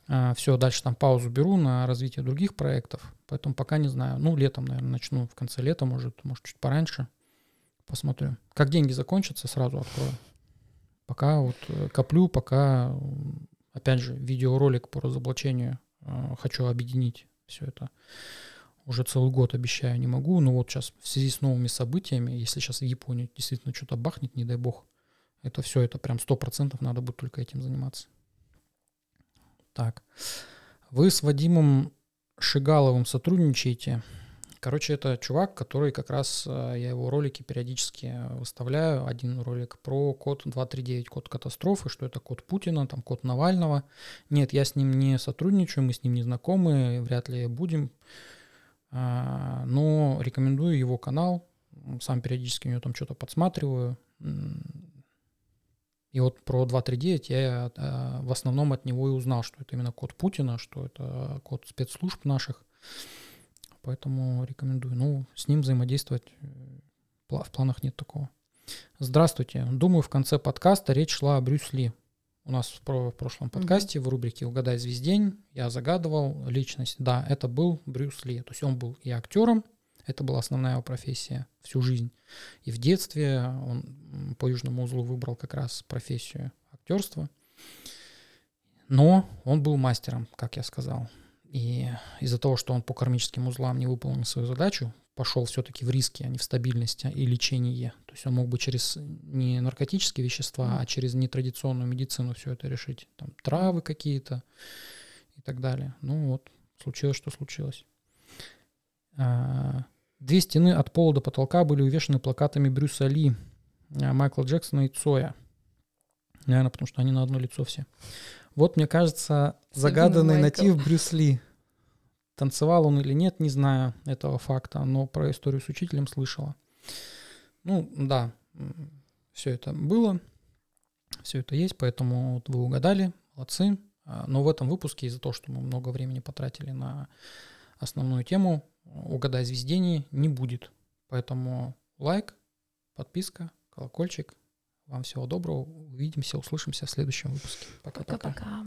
э, все, дальше там паузу беру на развитие других проектов. Поэтому пока не знаю. Ну, летом, наверное, начну в конце лета, может, может чуть пораньше. Посмотрю. Как деньги закончатся, сразу открою. Пока вот э, коплю, пока, опять же, видеоролик по разоблачению э, хочу объединить все это. Уже целый год обещаю, не могу, но вот сейчас в связи с новыми событиями, если сейчас в Японии действительно что-то бахнет, не дай бог, это все, это прям сто процентов надо будет только этим заниматься. Так, вы с Вадимом Шигаловым сотрудничаете? Короче, это чувак, который как раз, э, я его ролики периодически выставляю. Один ролик про код 239, код катастрофы, что это код Путина, там код Навального. Нет, я с ним не сотрудничаю, мы с ним не знакомы, вряд ли будем. А, но рекомендую его канал, сам периодически у него там что-то подсматриваю. И вот про 239 я э, в основном от него и узнал, что это именно код Путина, что это код спецслужб наших поэтому рекомендую. Ну, с ним взаимодействовать э, в планах нет такого. Здравствуйте. Думаю, в конце подкаста речь шла о Брюс Ли. У нас в, прошлом подкасте mm-hmm. в рубрике «Угадай звездень» я загадывал личность. Да, это был Брюс Ли. То есть он был и актером, это была основная его профессия всю жизнь. И в детстве он по Южному узлу выбрал как раз профессию актерства. Но он был мастером, как я сказал. И из-за того, что он по кармическим узлам не выполнил свою задачу, пошел все-таки в риски, а не в стабильность и лечение. То есть он мог бы через не наркотические вещества, а через нетрадиционную медицину все это решить. Там травы какие-то и так далее. Ну вот, случилось, что случилось. А, две стены от пола до потолка были увешаны плакатами Брюса Ли, а, Майкла Джексона и Цоя. Наверное, потому что они на одно лицо все. Вот, мне кажется, загаданный натив Брюс Ли. Танцевал он или нет, не знаю этого факта, но про историю с учителем слышала. Ну, да, все это было, все это есть, поэтому вот вы угадали, молодцы. А, но в этом выпуске из-за того, что мы много времени потратили на основную тему, угадай звездение не будет. Поэтому лайк, подписка, колокольчик, вам всего доброго. Увидимся, услышимся в следующем выпуске. Пока-пока.